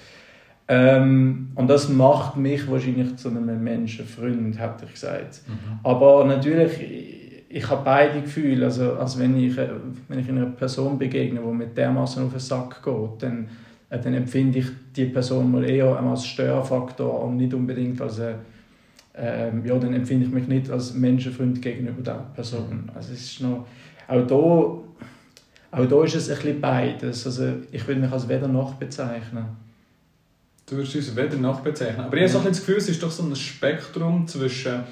Ähm, und das macht mich wahrscheinlich zu einem Menschenfreund, hätte ich gesagt. Mhm. Aber natürlich, ich, ich habe beide Gefühle. Also, also wenn, ich, wenn ich einer Person begegne, die mit dermaßen auf den Sack geht, dann, äh, dann empfinde ich die Person mal eher als Störfaktor und nicht unbedingt als eine, ähm, ja, dann empfinde ich mich nicht als Menschenfreund gegenüber der Person. Also es ist noch, auch da, auch da ist es ein bisschen beides. Also ich würde mich als weder noch bezeichnen. Du würdest uns weder nachbezeichnen. Aber ich habe so das Gefühl, es ist doch so ein Spektrum zwischen,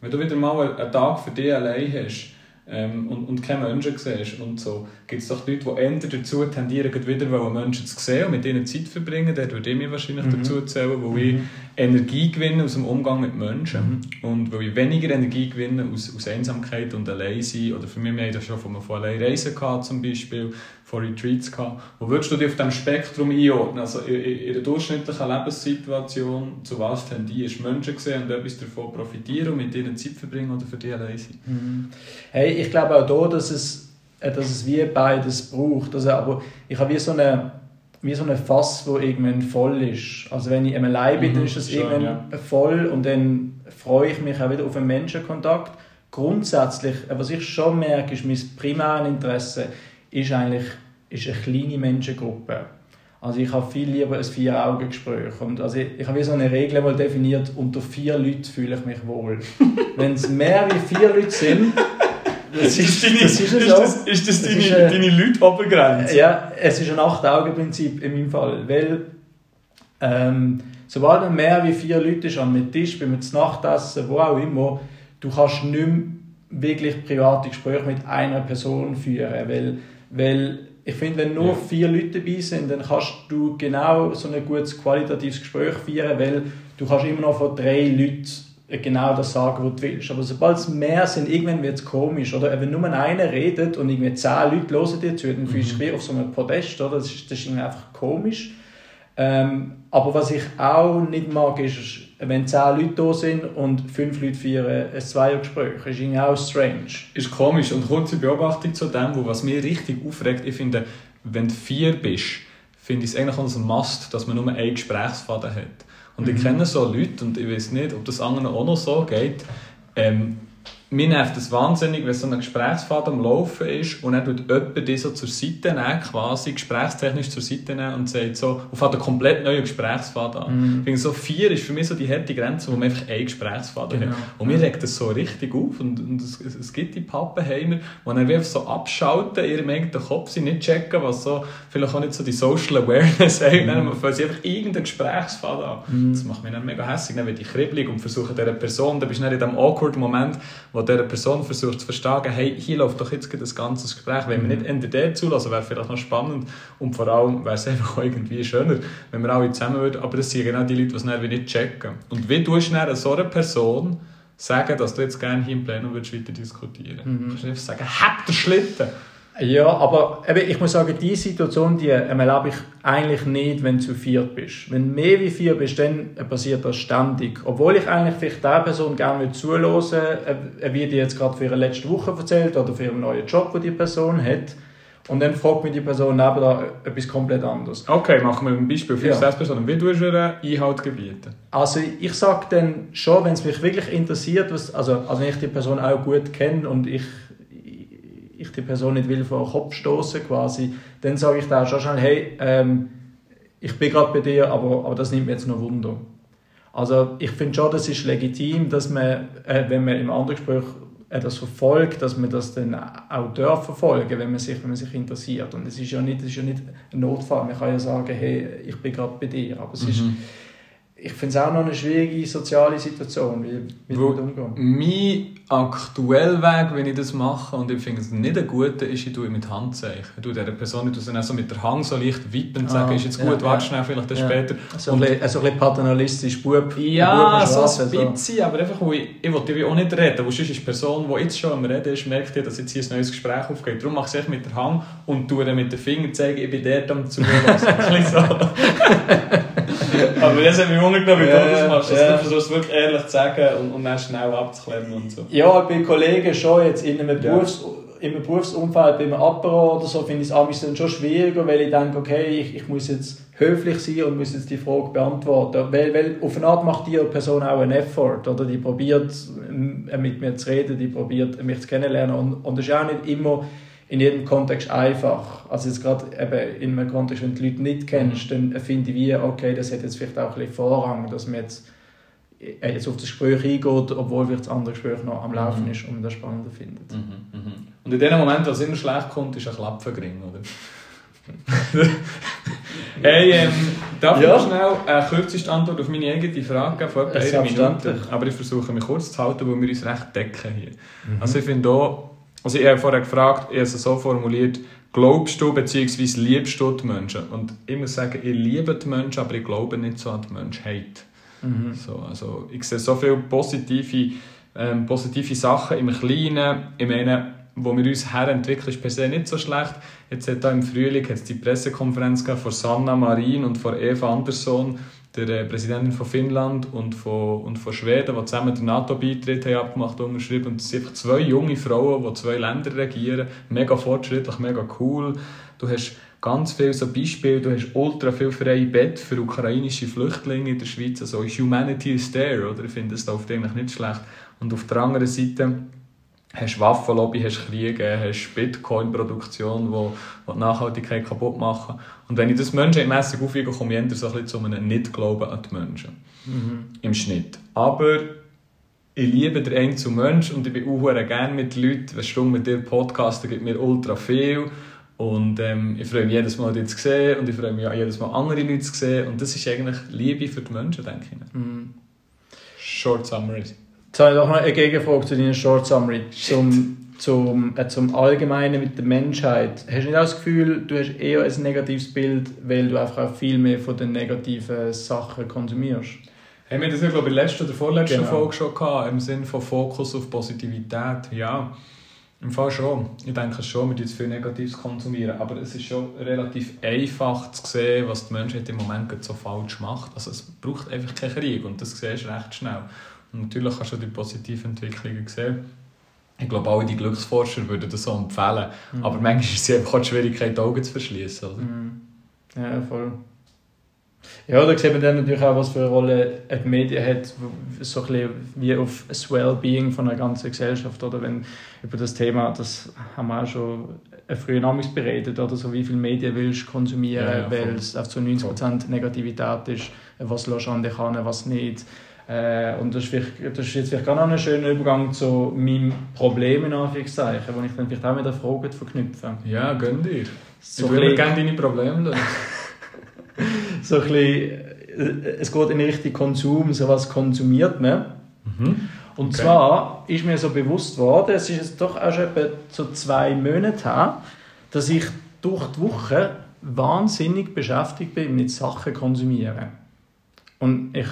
wenn du wieder mal einen Tag für dich allein hast ähm, und, und keine Menschen siehst und so, gibt es doch Leute, die eher dazu tendieren, wieder Menschen zu sehen und mit ihnen Zeit zu verbringen. Dort würde ich mich wahrscheinlich mhm. dazu zählen, wo mhm. ich Energie gewinne aus dem Umgang mit Menschen mhm. und weil ich weniger Energie gewinne aus, aus Einsamkeit und allein sein. Oder für mich, wir haben das schon von, von allein reisen gehabt, zum Beispiel von Retreats gehabt. Wo würdest du dich auf diesem Spektrum einordnen? Also in, einer durchschnittlichen Lebenssituation, zu was tendierst Menschen sehen und etwas davon profitieren und mit ihnen Zeit verbringen oder für dich allein sein? Mhm. Hey, ich glaube auch hier, dass es, äh, dass es wie beides braucht. Also, aber ich habe wie so eine wie so ein Fass, wo irgendwann voll ist. Also wenn ich allein bin, mhm, dann ist es irgendwann ja. voll und dann freue ich mich auch wieder auf einen Menschenkontakt grundsätzlich, was ich schon merke, ist, mein primäres Interesse ist eigentlich ist eine kleine Menschengruppe. Also ich habe viel lieber ein Vier-Augen-Gespräch. Und also ich, ich habe wie so eine Regel mal definiert, unter vier Leuten fühle ich mich wohl. Wenn es mehr wie vier Leute sind, das ist, deine, das ist, ist, das, ist das, deine, ist eine, deine Leute-Obergrenze? Ja, es ist ein Acht-Augen-Prinzip in meinem Fall. Weil ähm, sobald mehr wie vier Leute ist an einem Tisch, beim Nachtessen, wo auch immer, du kannst nicht mehr wirklich private Gespräche mit einer Person führen. Weil, weil ich finde, wenn nur ja. vier Leute dabei sind, dann kannst du genau so ein gutes qualitatives Gespräch führen, weil du kannst immer noch von drei Leuten genau das sagen, was du willst. Aber sobald es mehr sind, irgendwann wird es komisch. Oder wenn nur einer redet und irgendwie zehn Leute hören dir zu, dann fühlst du dich mhm. auf so einem Podest. Oder? Das, ist, das ist einfach komisch. Ähm, aber was ich auch nicht mag, ist, wenn zehn Leute da sind und fünf Leute führen ein Zweiergespräch. Das ist irgendwie auch strange. Ist komisch. Und kurze Beobachtung zu dem, wo was mich richtig aufregt, ich finde, wenn du vier bist, finde ich es eigentlich als ein Must, dass man nur einen Gesprächsfaden hat. Und mhm. ich kenne so Leute, und ich weiß nicht, ob das anderen auch noch so geht, ähm, mir nervt es wahnsinnig, wenn so ein Gesprächsfaden am Laufen ist und dann tut jemand die so zur Seite nehmen, quasi gesprächstechnisch zur Seite nehmen und sagt so, und fängt einen komplett neuen Gesprächsfaden an. Mhm. Ich finde, so vier ist für mich so die harte Grenze, wo man einfach einen Gesprächsfaden genau. hat. Und mir regt das so richtig auf und, und es, es, gibt die Pappenheimer, die dann einfach so abschalten, ihrem eigenen Kopf, sie nicht checken, was so, vielleicht auch nicht so die Social Awareness haben, mhm. dann fangen sie einfach irgendeinen Gesprächsfaden an. Mhm. Das macht mich dann mega hässlich, dann werde ich kribbelig und versuche dieser Person, da bist du nicht in diesem awkward Moment, wo dieser Person versucht zu verstehen, hey, hier läuft doch jetzt das ganze Gespräch. Wenn wir nicht Ende der zulassen, wäre vielleicht noch spannend und vor allem wäre es einfach irgendwie schöner, wenn wir alle zusammen würden. Aber das sind genau die Leute, die es nicht checken. Und wie tust du dann so einer Person sagen, dass du jetzt gerne hier im Plenum weiter diskutieren würdest? Mhm. Du kannst nicht sagen, habt ihr Schlitten! Ja, aber eben, ich muss sagen, diese Situation die erlebe ich eigentlich nicht, wenn du zu viert bist. Wenn du mehr wie vier bist, dann passiert das ständig. Obwohl ich eigentlich vielleicht der Person gerne zuhören äh, wie die jetzt gerade für ihre letzte Woche erzählt oder für ihren neuen Job, den die Person hat. Und dann fragt mich die Person neben da etwas komplett anderes. Okay, machen wir ein Beispiel für ja. Personen. Wie tust du einen Einhalt gebieten? Also ich sage dann schon, wenn es mich wirklich interessiert, was, also, also wenn ich die Person auch gut kenne und ich ich die Person nicht will vor den Kopf stoßen quasi, dann sage ich da schon schnell, hey, ähm, ich bin gerade bei dir, aber, aber das nimmt mir jetzt noch Wunder. Also ich finde schon, das ist legitim, dass man, äh, wenn man im anderen Gespräch äh, das verfolgt, dass man das dann auch darf verfolgen, wenn man sich, wenn man sich interessiert. Und es ist ja nicht, ist ja nicht ein Notfall. Man kann ja sagen, hey, ich bin gerade bei dir. Aber es mhm. ist ich finde es auch noch eine schwierige soziale Situation, wie, wie damit umgehen. Mein aktueller Weg, wenn ich das mache, und ich finde es nicht ein guter, ist, ich tue mit Handzeichen. Ich tue dieser Person nicht so mit der Hand so leicht wippen sagen, ah, ist jetzt gut, ja, warte schnell, vielleicht ja. später. So ein, bisschen, so ein bisschen paternalistisch, Bub. Ja, so ein bisschen, so. aber einfach, wo ich, ich will auch nicht reden, wo sonst ist die Person, die jetzt schon am Reden ist, merkt ja, dass jetzt hier ein neues Gespräch aufgeht. Darum mache ich es mit der Hand und tue dann mit den Fingern zeigen, ich bin dort am Zuhören. so. aber das hat mich wundern, wie du das machst. Dass ja. du versuchst wirklich ehrlich zu sagen und, und dann schnell abzuklemmen und so. Ja, bei Kollegen schon jetzt in einem Berufs in einem Berufsumfeld, bei einem Apero oder so, finde ich es dann schon schwieriger, weil ich denke, okay, ich, ich muss jetzt höflich sein und muss jetzt die Frage beantworten. Weil, weil auf eine Art macht die Person auch einen Effort, oder die probiert mit mir zu reden, die probiert mich zu kennenlernen und, und das ist auch nicht immer in jedem Kontext einfach. Also jetzt gerade eben in einem Kontext, wenn du die Leute nicht kennst, mhm. dann finde ich wie, okay, das hat jetzt vielleicht auch ein bisschen Vorrang, dass man jetzt, äh, jetzt auf das Gespräch eingeht, obwohl vielleicht das andere Gespräch noch am Laufen mhm. ist und man das spannender findet. Mhm. Mhm. Und in dem Moment, was immer schlecht kommt, ist ein Klapfengring, oder? hey, ähm, darf ja. ich schnell eine kürzeste Antwort auf meine eigene Frage geben von etwa einer Minute? Aber ich versuche mich kurz zu halten, weil wir uns recht decken hier. Mhm. Also ich finde auch, also ich habe vorher gefragt, ich habe es so formuliert, glaubst du bzw. liebst du die Menschen? Und ich muss sagen, ich liebe die Menschen, aber ich glaube nicht so an die Menschheit. Mhm. So, also ich sehe so viele positive, ähm, positive Sachen im Kleinen. Ich meine, wo wir uns herentwickeln, ist per se nicht so schlecht. Jetzt hat da im Frühling hat es die Pressekonferenz von Sanna Marin und von Eva Andersson der äh, Präsidentin von Finnland und von, und von Schweden, die zusammen den NATO-Beitritt haben abgemacht und unterschrieben. Und es sind einfach zwei junge Frauen, die zwei Länder regieren. Mega fortschrittlich, mega cool. Du hast ganz viele so Beispiele. Du hast ultra viel freie Bett für ukrainische Flüchtlinge in der Schweiz. Also Humanity is there, oder? Ich finde das da oft eigentlich nicht schlecht. Und auf der anderen Seite hast Waffenlobby, hast Kriege, hast Bitcoin-Produktion, wo, wo die Nachhaltigkeit kaputt machen. Und wenn ich das menschenmässig aufwiege, komme ich eher so ein bisschen zu einem Nicht-Glauben an die Menschen. Mhm. Im Schnitt. Aber ich liebe den einzelnen Mensch und ich bin auch gerne mit Leuten. Eine Stunde mit dir podcasten gibt mir ultra viel. Und ähm, ich freue mich jedes Mal, dich zu sehen und ich freue mich auch jedes Mal, andere Leute zu sehen. Und das ist eigentlich Liebe für die Menschen, denke ich. Mhm. Short Summary. Jetzt habe ich noch eine Gegenfrage zu deiner Short Summary. Zum, zum, äh, zum Allgemeinen mit der Menschheit. Hast du nicht auch das Gefühl, du hast eher ein negatives Bild, weil du einfach auch viel mehr von den negativen Sachen konsumierst? Haben wir das ja, glaube ich, in der letzten oder vorletzten Genau. Folge schon gehabt, im Sinne von Fokus auf Positivität. Ja, im Fall schon. Ich denke schon, wir zu viel Negatives konsumieren. Aber es ist schon relativ einfach zu sehen, was die Menschheit im Moment so falsch macht. Also es braucht einfach keinen Krieg und das siehst du recht schnell. Und natürlich hast du die positiven Entwicklungen gesehen. Ich glaube, alle die Glücksforscher würden das so empfehlen. Aber manchmal ist es einfach die Schwierigkeit, die Augen zu verschließen. Oder? Mhm. Ja, voll. Ja, da sieht man dann natürlich auch, was für eine Rolle die Medien hat, so ein bisschen wie auf das Wellbeing von einer ganzen Gesellschaft. Oder wenn über das Thema, das haben wir auch schon früher namens beredet, oder so wie viel Medien willst du konsumieren, Ja, ja, weil es auf zu 90% Negativität ist, was lässt du an dich an, was nicht. Äh, und das ist, das ist jetzt vielleicht gerade noch ein schöner Übergang zu meinem Problem, in Anführungszeichen, wo ich dann vielleicht auch mit der Frage verknüpfen. Ja, gönn dir. So ich würde gerne deine Probleme so ein bisschen, äh, es geht in Richtung Konsum, so was konsumiert man. Mhm. Und Okay. zwar ist mir so bewusst worden, es ist jetzt doch auch schon etwa so zwei Monate her, dass ich durch die Woche wahnsinnig beschäftigt bin mit Sachen konsumieren. Und, ich,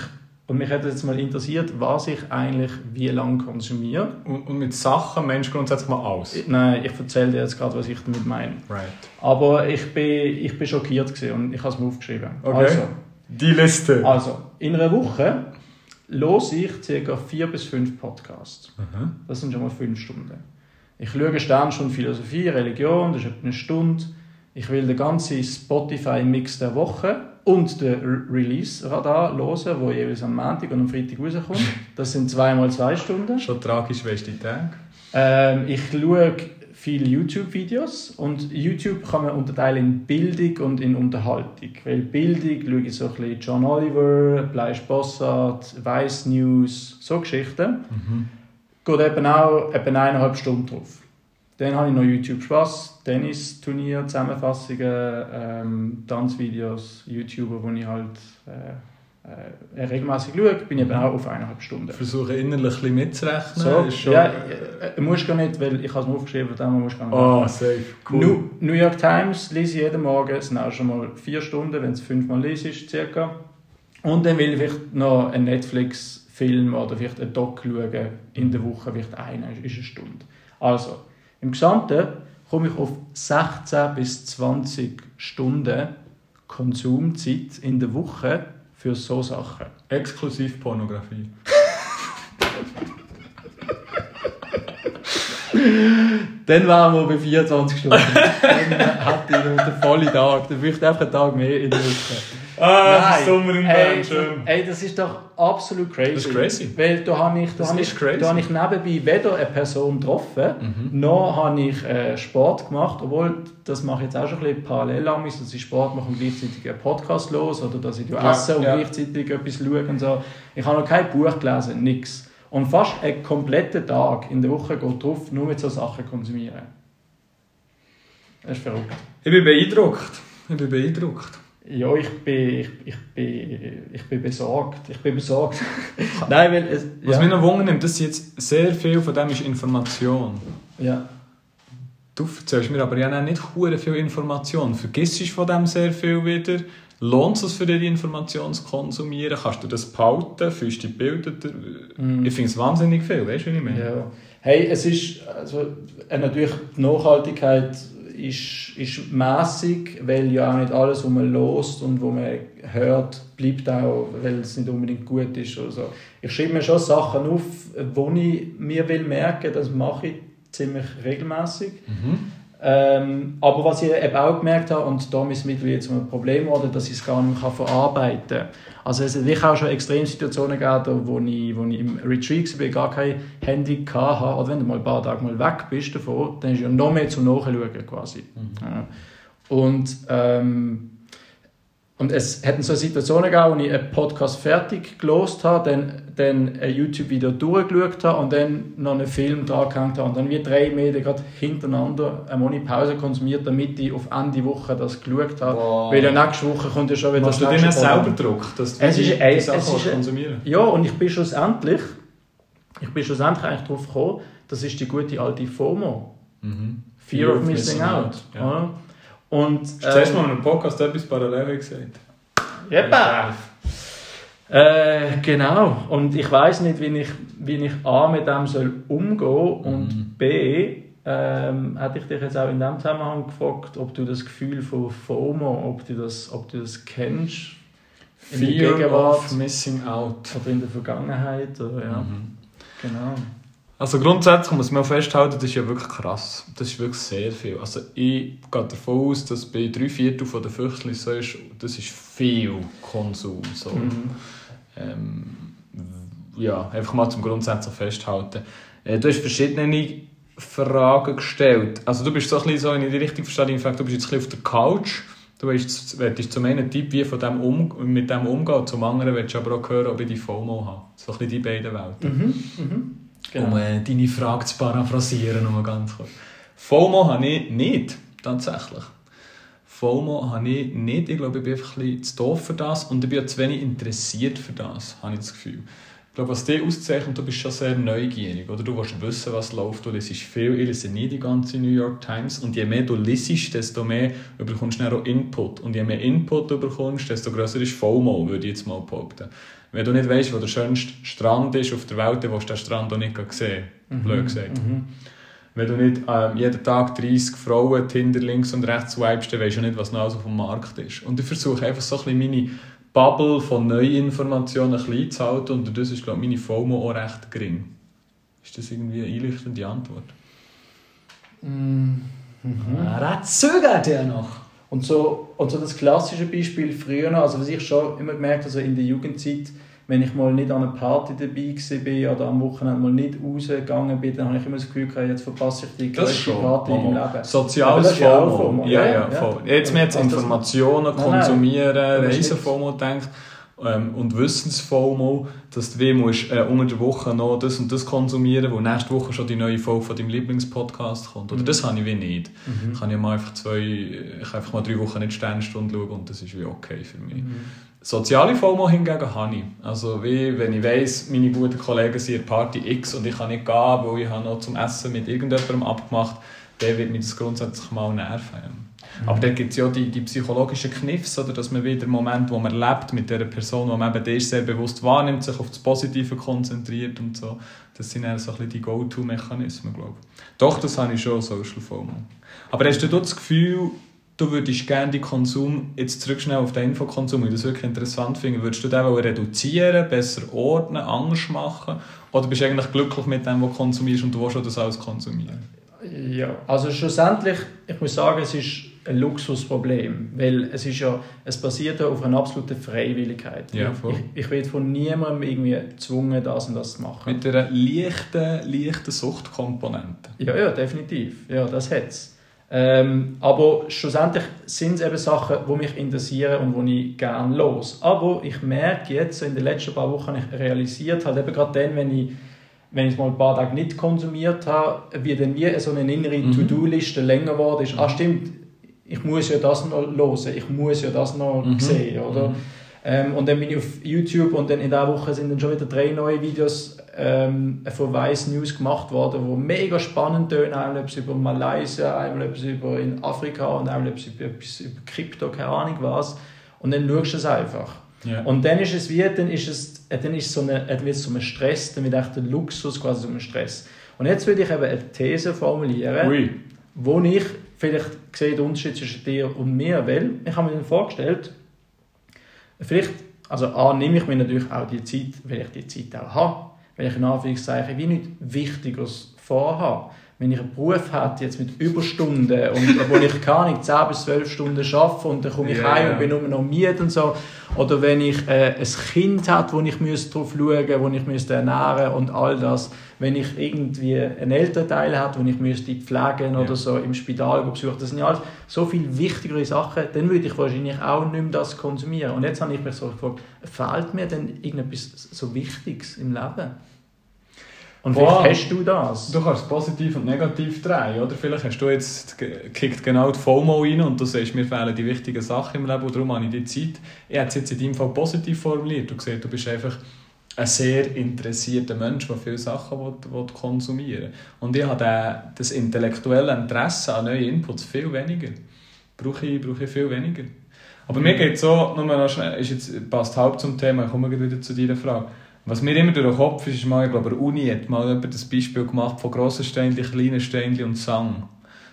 und mich hätte jetzt mal interessiert, was ich eigentlich wie lange konsumiere. Und, und mit Sachen meinst du grundsätzlich mal alles? Nein, ich erzähle dir jetzt gerade, was ich damit meine. Right. Aber ich bin, ich bin schockiert und ich habe es mir aufgeschrieben. Okay. Also, Die Liste. Also, in einer Woche höre ich ca. vier bis fünf Podcasts. Mhm. Das sind schon mal fünf Stunden. Ich schaue schon Philosophie, Religion, das ist etwa eine Stunde. Ich will den ganzen Spotify-Mix der Woche und den Re- Release-Radar hören, wo jeweils am Montag und am Freitag rauskommt. Das sind zweimal zwei Stunden. Schon tragisch weißt du die Tage. Ähm, ich schaue viele YouTube-Videos und YouTube kann man unterteilen in Bildung und in Unterhaltung. Weil Bildung schaue ich so ein bisschen John Oliver, Bleisch Bossart, Vice News, so Geschichten. Mhm. Geht eben auch etwa eineinhalb Stunden drauf. Dann habe ich noch YouTube Spaß, Tennisturnier, Zusammenfassungen, ähm, Tanzvideos, YouTuber, wo ich halt äh, äh, regelmäßig schaue, bin ich eben auch auf eineinhalb Stunden. Versuche innerlich ein bisschen mitzurechnen. So, ist schon... ja, äh, musst gar nicht, weil ich habe es mir aufgeschrieben, von dem musst gar nicht Oh, machen. safe. Cool. New, New York Times lese ich jeden Morgen, es sind auch schon mal vier Stunden, wenn es fünfmal lese ist, circa. Und dann will ich vielleicht noch einen Netflix-Film oder vielleicht einen Doc schauen, in der Woche vielleicht eine, ist eine Stunde. Also, im Gesamten komme ich auf 16 bis 20 Stunden Konsumzeit in der Woche für so Sachen. Exklusiv Pornografie. Dann wären wir bei 24 Stunden. dann hätte ich den vollen Tag. Dann bräuchte ich einfach einen Tag mehr in der Woche. Ah, Sommer in Bern, schön. ey, das ist doch absolut crazy. Das ist crazy. Weil da habe ich, da habe ich, crazy. da habe ich nebenbei weder eine Person getroffen, Mhm. noch habe ich äh, Sport gemacht. Obwohl, das mache ich jetzt auch schon ein bisschen parallel an dass ich Sport mache und gleichzeitig einen Podcast los oder dass ich Ja, esse und ja. gleichzeitig etwas schaue und so. Ich habe noch kein Buch gelesen, nichts. Und fast einen kompletten Tag in der Woche geht drauf, nur mit so Sachen konsumieren. Das ist verrückt. Ich bin beeindruckt. Ich bin beeindruckt. Ja, ich bin, ich, ich bin, ich bin besorgt. Ich bin besorgt. Nein, weil es, Was ja, mich noch wundert, dass jetzt sehr viel von dem ist Information. ja. Du erzählst mir aber ja nicht hure viel Information. Vergisst du von dem sehr viel wieder? Lohnt es für dich, die Information zu konsumieren? Kannst du das behalten? Fühlst du dich gebildeter? Ich finde es wahnsinnig viel, weißt du, wie ich meine? Ja. Hey, es ist, also, natürlich, die Nachhaltigkeit ist, ist mäßig, weil ja auch nicht alles, was man lost und was man hört, bleibt auch, weil es nicht unbedingt gut ist. Oder so. Ich schreibe mir schon Sachen auf, wo ich mir will das mache ich ziemlich regelmäßig. Mhm. Ähm, aber was ich eben auch gemerkt habe, und da ist es mittlerweile zu einem Problem geworden, dass ich es gar nicht mehr verarbeiten kann. Also es hat auch schon Extremsituationen gegeben, wo ich, wo ich im Retreat war, gar kein Handy hatte. Oder wenn du mal ein paar Tage mal weg bist davon, dann ist ja noch mehr zum Nachschauen quasi. Mhm. Ja. Und ähm, und es hatten so Situationen gegeben, wo ich einen Podcast fertig gelost habe, dann, dann ein YouTube-Video durchgeschaut habe und dann noch einen Film dran gehängt habe und dann wie drei Medien gerade hintereinander eine Monat Pause konsumiert, damit ich auf Ende Woche das geschaut habe. Wow. Weil ja nächste Woche kommt ja schon wieder Machst das du dir selber Druck, dass du es ist, die Sachen konsumieren Ja, und ich bin schlussendlich, ich bin schlussendlich eigentlich darauf gekommen, das ist die gute alte FOMO. Mhm. Fear, Fear of, Missing, Out. out. Ja. Und, Hast du zuerst mal in einem Podcast etwas parallel gesagt? Jeppe! Äh, genau. Und ich weiß nicht, wie ich, wie ich A mit dem soll umgehen und mhm. B ähm, hätte ich dich jetzt auch in dem Zusammenhang gefragt, ob du das Gefühl von FOMO, ob du das, ob du das kennst. In Fear der Gegenwart of missing out. Oder in der Vergangenheit. Oder, ja. Mhm. Genau. Also grundsätzlich muss man festhalten, das ist ja wirklich krass. Das ist wirklich sehr viel. Also ich gehe davon aus, dass bei drei Viertel der Füchsli so ist, das ist viel Konsum. So. Mhm. Ähm, ja, einfach mal zum grundsätzlich festhalten. Äh, du hast verschiedene Fragen gestellt. Also du bist so ein bisschen so, in die Richtung verstanden, du bist jetzt ein bisschen auf der Couch. Du willst zum einen Tipp, wie von dem um, mit dem umgehen, zum anderen willst du aber auch hören, ob ich die FOMO habe. So ein bisschen die beiden Welten. Mhm. Mhm. Genau. Um äh, deine Frage zu paraphrasieren, noch ganz kurz. FOMO habe ich nicht, tatsächlich. FOMO habe ich nicht. Ich glaube, ich bin einfach ein bisschen zu doof für das und ich bin auch zu wenig interessiert für das, habe ich das Gefühl. Ich glaube, was dich auszeichnet, du bist schon sehr neugierig. Oder? Du willst wissen, was läuft. Du liest viel. Ich lese nie die ganze New York Times. Und je mehr du liest, desto mehr bekommst du auch Input. Und je mehr Input du bekommst, desto größer ist FOMO, würde ich jetzt mal behaupten. Wenn du nicht weißt, wo der schönste Strand ist auf der Welt, dann willst du den Strand auch nicht sehen. Mhm. Blöd gesagt. Mhm. Wenn du nicht ähm, jeden Tag 30 Frauen Tinder links und rechts swipest, dann weißt du nicht, was noch alles auf dem Markt ist. Und ich versuche einfach so ein bisschen meine Bubble von Neuinformationen klein zu halten und das ist, glaube ich, meine FOMO auch recht gering. Ist das irgendwie eine einleuchtende Antwort? Mhm. Mhm. Ah, zögert er noch. Und so, und so das klassische Beispiel früher also was ich schon immer gemerkt habe, also in der Jugendzeit, wenn ich mal nicht an einer Party dabei war oder am Wochenende mal nicht rausgegangen bin, dann habe ich immer das Gefühl gehabt, jetzt verpasse ich die größte Party im Leben. Soziales FOMO. Ja, ja, ja, ja. Jetzt mehr jetzt Informationen konsumieren, Reisen-FOMO denkt ähm, und Wissens-FOMO, dass du wie musst, äh, unter der Woche noch das und das konsumieren, wo nächste Woche schon die neue Folge von deinem Lieblingspodcast kommt. Oder mhm. das habe ich wie nicht. Mhm. Ich kann ja mal einfach zwei, ich einfach mal drei Wochen nicht Sternstunden schauen und das ist wie okay für mich. Mhm. Soziale FOMO hingegen habe ich. Also wie, wenn ich weiss, meine guten Kollegen sind in Party X und ich kann nicht gehen, weil ich habe noch zum Essen mit irgendjemandem abgemacht, der wird mich das grundsätzlich mal nerven. Mhm. Aber da gibt es ja die, die psychologischen Kniffs, oder, dass man wieder im Moment, wo man lebt mit der Person, wo man eben ist, sehr bewusst wahrnimmt, sich auf das Positive konzentriert und so. Das sind eher so ein bisschen die Go-To-Mechanismen, glaube ich. Doch, das habe ich schon, Social FOMO. Aber hast du das Gefühl, du würdest gerne den Konsum, jetzt zurückschnell auf den Infokonsum, weil ich das wirklich interessant finde, würdest du den reduzieren, besser ordnen, anders machen? Oder bist du eigentlich glücklich mit dem, was du konsumierst und du willst schon das alles konsumieren? Ja, also schlussendlich, ich muss sagen, es ist ein Luxusproblem, weil es ist ja, es basiert ja auf einer absoluten Freiwilligkeit. Ja, ich, ich werde von niemandem irgendwie gezwungen, das und das zu machen. Mit einer leichten, leichten Suchtkomponente. Ja, ja, definitiv. Ja, das hat es. Ähm, aber schlussendlich sind es eben Sachen, die mich interessieren und die ich gerne los. Aber ich merke jetzt, in den letzten paar Wochen habe ich realisiert, halt eben gerade dann, wenn ich wenn ich es mal ein paar Tage nicht konsumiert habe, wie dann wie so eine innere mhm. To-Do-Liste länger geworden ist. Ah, stimmt, ich muss ja das noch hören, ich muss ja das noch mhm. sehen, oder? Mhm. Ähm, und dann bin ich auf YouTube und dann in dieser Woche sind dann schon wieder drei neue Videos ähm, von Vice News gemacht worden, die mega spannend tönen. Einmal etwas über Malaysia, einmal etwas über in Afrika und einmal etwas über, etwas über Krypto, keine Ahnung was. Und dann schaust du es einfach. Yeah. Und dann ist es wie, dann ist es, dann ist so eine, dann wird es so ein Stress, dann wird echt ein Luxus quasi so ein Stress. Und jetzt würde ich eben eine These formulieren, Ui. wo ich vielleicht sehe den Unterschied zwischen dir und mir, weil ich habe mir vorgestellt, vielleicht, also A, nehme ich mir natürlich auch die Zeit, weil ich die Zeit auch habe, weil ich in Anführungszeichen wie nichts Wichtigeres vorhabe. Wenn ich einen Beruf hätte, jetzt mit Überstunden, und wo ich gar nicht 10 bis 12 Stunden arbeite und dann komme ich Ja, heim und bin nur noch müde und so, oder wenn ich äh, ein Kind hätte, wo ich drauf schauen müsste, wo ich müsste ernähren und all das, wenn ich irgendwie einen Elternteil hätte, wo ich müsste pflegen Ja. oder so im Spital besuchen, das sind ja alles so viel wichtigere Sachen, dann würde ich wahrscheinlich auch nicht mehr das konsumieren. Und jetzt habe ich mich so gefragt, fehlt mir denn irgendetwas so Wichtiges im Leben? Und Boah. vielleicht hast du das. Du kannst positiv und negativ drehen, oder? Vielleicht hast du jetzt kickt genau die FOMO rein und du sagst, mir fehlen die wichtigen Sachen im Leben und darum habe ich die Zeit. Ich habe es jetzt in deinem Fall positiv formuliert. Du siehst, du bist einfach ein sehr interessierter Mensch, der viele Sachen will, will konsumieren will. Und ich habe das intellektuelle Interesse an neuen Inputs viel weniger. Brauche ich, brauche ich viel weniger. Aber mir geht es so, nur noch schnell, ist jetzt, passt halb zum Thema, ich komme wieder zu deiner Frage. Was mir immer durch den Kopf ist, ist mal, ich glaube, der Uni hat mal jemand das Beispiel gemacht von grossen Steinchen, kleinen Steinchen und Sang.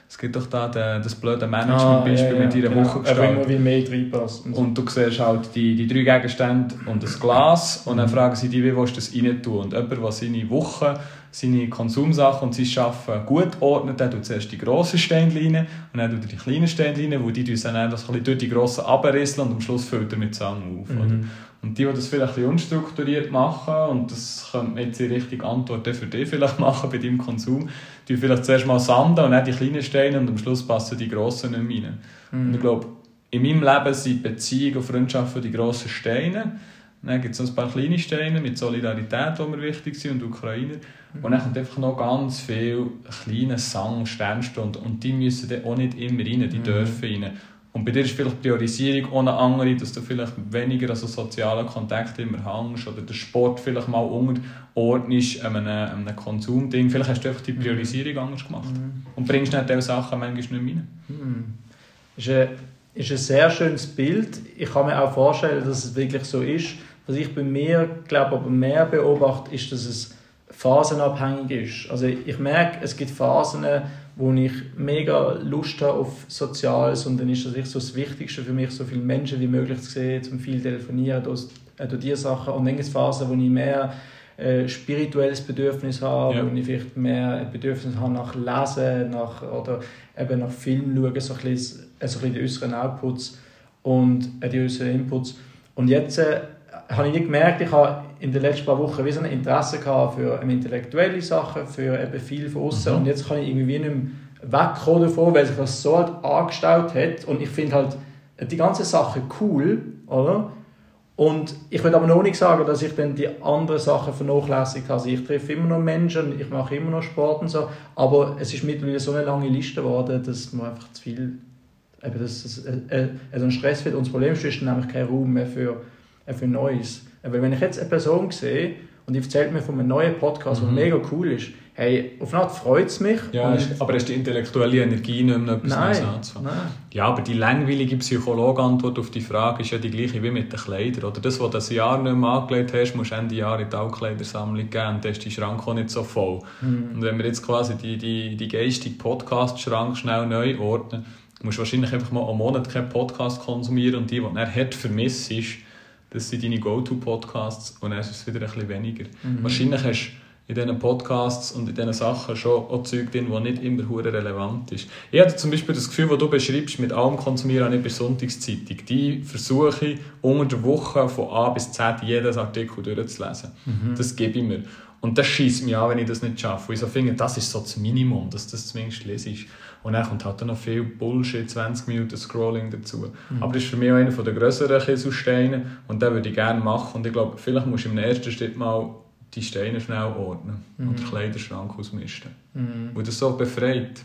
Es gibt doch da den, das blöde Management-Beispiel mit ihrer genau. Woche Aber immer wie mehr reinpasst. Und so. und du siehst halt die, die drei Gegenstände und das Glas und dann fragen sie dich, wie willst du das rein tun? Und jemand, der seine Woche, seine Konsumsachen und sein Arbeiten gut ordnet, der tut zuerst die grossen Steine rein und dann tut er die kleinen Steine rein, wo die tun dann so ein bisschen durch die grossen abrisseln und am Schluss füllt er mit Sang auf. Oder? Mhm. Und die, die das vielleicht ein bisschen unstrukturiert machen, und das könnte jetzt in Richtung Antwort dann für dich vielleicht machen bei deinem Konsum, die vielleicht zuerst mal sanden und dann die kleinen Steine und am Schluss passen die grossen nicht mehr rein. Mhm. Und ich glaube, in meinem Leben sind Beziehung und Freundschaft die grossen Steine. Dann gibt es noch ein paar kleine Steine mit Solidarität, die mir wichtig sind, und Ukrainer. Und dann kommt einfach noch ganz viel kleine Sang, Sternstunden. Und die müssen dann auch nicht immer rein, die Mhm. dürfen rein. Und bei dir ist vielleicht die Priorisierung eine andere, dass du vielleicht weniger an so sozialen Kontakten immer hängst oder den Sport vielleicht mal unterordnest an einem, einem Konsumding. Vielleicht hast du einfach die Priorisierung anders gemacht. Mhm. Und bringst nicht diese Sachen manchmal nicht mehr rein. Hm. Ist ein, ist ein sehr schönes Bild. Ich kann mir auch vorstellen, dass es wirklich so ist. Was ich bei mir, glaube aber mehr beobachte, ist, dass es phasenabhängig ist. Also ich merke, es gibt Phasen, wo ich mega Lust habe auf Soziales und dann ist das so das Wichtigste für mich, so viele Menschen wie möglich zu sehen, zum viel telefonieren, durch, äh, durch diese Sachen. Und dann gibt es Phasen, wo ich mehr äh, spirituelles Bedürfnis habe, Ja. wo ich vielleicht mehr ein Bedürfnis habe nach Lesen nach, oder eben nach Film schauen, so ein bisschen, so ein bisschen die äußeren Outputs und äh, die äußeren Inputs. Und jetzt äh, habe ich nicht gemerkt, ich habe in den letzten paar Wochen wie so ein Interesse gehabt für ähm, intellektuelle Sachen, für eben viel von außen Mhm. und jetzt kann ich irgendwie nicht mehr wegkommen davon, weil sich das so halt angestaut hat und ich finde halt die ganze Sache cool, oder? Und ich will aber noch nicht sagen, dass ich dann die anderen Sachen vernachlässigt habe. Also ich treffe immer noch Menschen, ich mache immer noch Sport und so, aber es ist mittlerweile so eine lange Liste geworden, dass man einfach zu viel, eben, dass es äh, äh, also ein Stress wird. Und das Problem ist, ist nämlich kein Raum mehr für, äh, für Neues. Weil wenn ich jetzt eine Person sehe und die erzählt mir von einem neuen Podcast, der Mhm. mega cool ist, hey, auf eine Art freut es mich. Ja, ist, aber hast die intellektuelle Energie nicht mehr etwas nein, Neues anzufangen? nein. Ja, aber die langweilige Psychologantwort auf die Frage ist ja die gleiche wie mit den Kleidern. Oder das, was du ein Jahr nicht mehr angelegt hast, musst du Ende Jahr in die Altkleidersammlung geben und dann ist dein Schrank auch nicht so voll. Mhm. Und wenn wir jetzt quasi die, die, die geistige Podcast-Schrank schnell neu ordnen, musst du wahrscheinlich einfach mal einen Monat keinen Podcast konsumieren und die, die du dann hart vermisst, das sind deine Go-To-Podcasts und dann ist es wieder ein bisschen weniger. Mhm. Wahrscheinlich hast du in diesen Podcasts und in diesen Sachen schon auch Zeug drin, die nicht immer hure relevant ist. Ich hatte zum Beispiel das Gefühl, das du beschreibst, mit allem konsumieren, auch nicht bei Sonntagszeitung. Die versuche ich unter der Woche von A bis Z jeden Artikel durchzulesen. Mhm. Das gebe ich mir. Und das schießt mich an, wenn ich das nicht schaffe. Weil ich so finde, das ist so das Minimum, dass das zumindest lese ist. Und dann kommt halt noch viel Bullshit, 20 Minuten Scrolling dazu. Aber das ist für mich auch einer der grösseren Kieselsteine und den würde ich gerne machen. Und ich glaube, vielleicht musst du im ersten Schritt mal die Steine schnell ordnen und den Kleiderschrank ausmisten. Mhm. Weil das so befreit.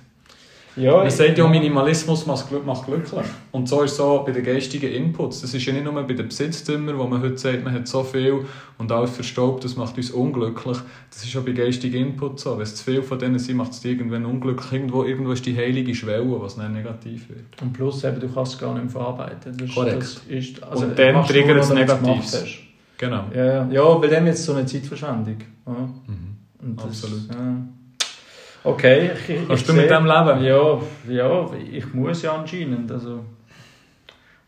Ja, Man sagt ja, Minimalismus macht Glück- macht glücklich. Und so ist es so bei den geistigen Inputs. Das ist ja nicht nur bei den Besitztümern, wo man heute sagt, man hat so viel und alles verstaubt, das macht uns unglücklich. Das ist auch bei geistigen Inputs so. Wenn es zu viel von denen sind, macht es dich irgendwann unglücklich. Irgendwo, irgendwo ist die heilige Schwelle, was dann negativ wird. Und plus, eben, du kannst es gar nicht mehr verarbeiten. Das, Korrekt. Das ist, also, Und dann triggert es Negatives. Genau. Ja, ja, weil wird es so eine Zeitverschwendung. Ja. Mhm. Und das, Absolut. Ja. Okay, ich, ich, Kannst ich du mit sehe- dem leben? Ja, ja, ich muss ja anscheinend. Also,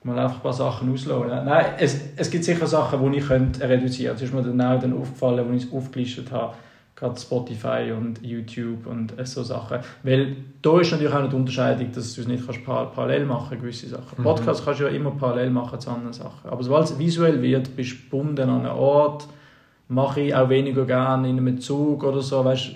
mal einfach ein paar Sachen auslassen. Nein, es, es gibt sicher Sachen, die ich könnte reduzieren könnte. Das ist mir dann auch dann aufgefallen, als ich es aufgelistet habe. gerade Spotify und YouTube und äh, so Sachen. Weil da ist natürlich auch eine Unterscheidung, dass du es nicht kannst par parallel machen gewisse Sachen. Mhm. Podcast kannst du ja immer parallel machen zu anderen Sachen. Aber sobald es visuell wird, bist du gebunden an einen Ort, mache ich auch weniger gerne in einem Zug oder so. Weißt,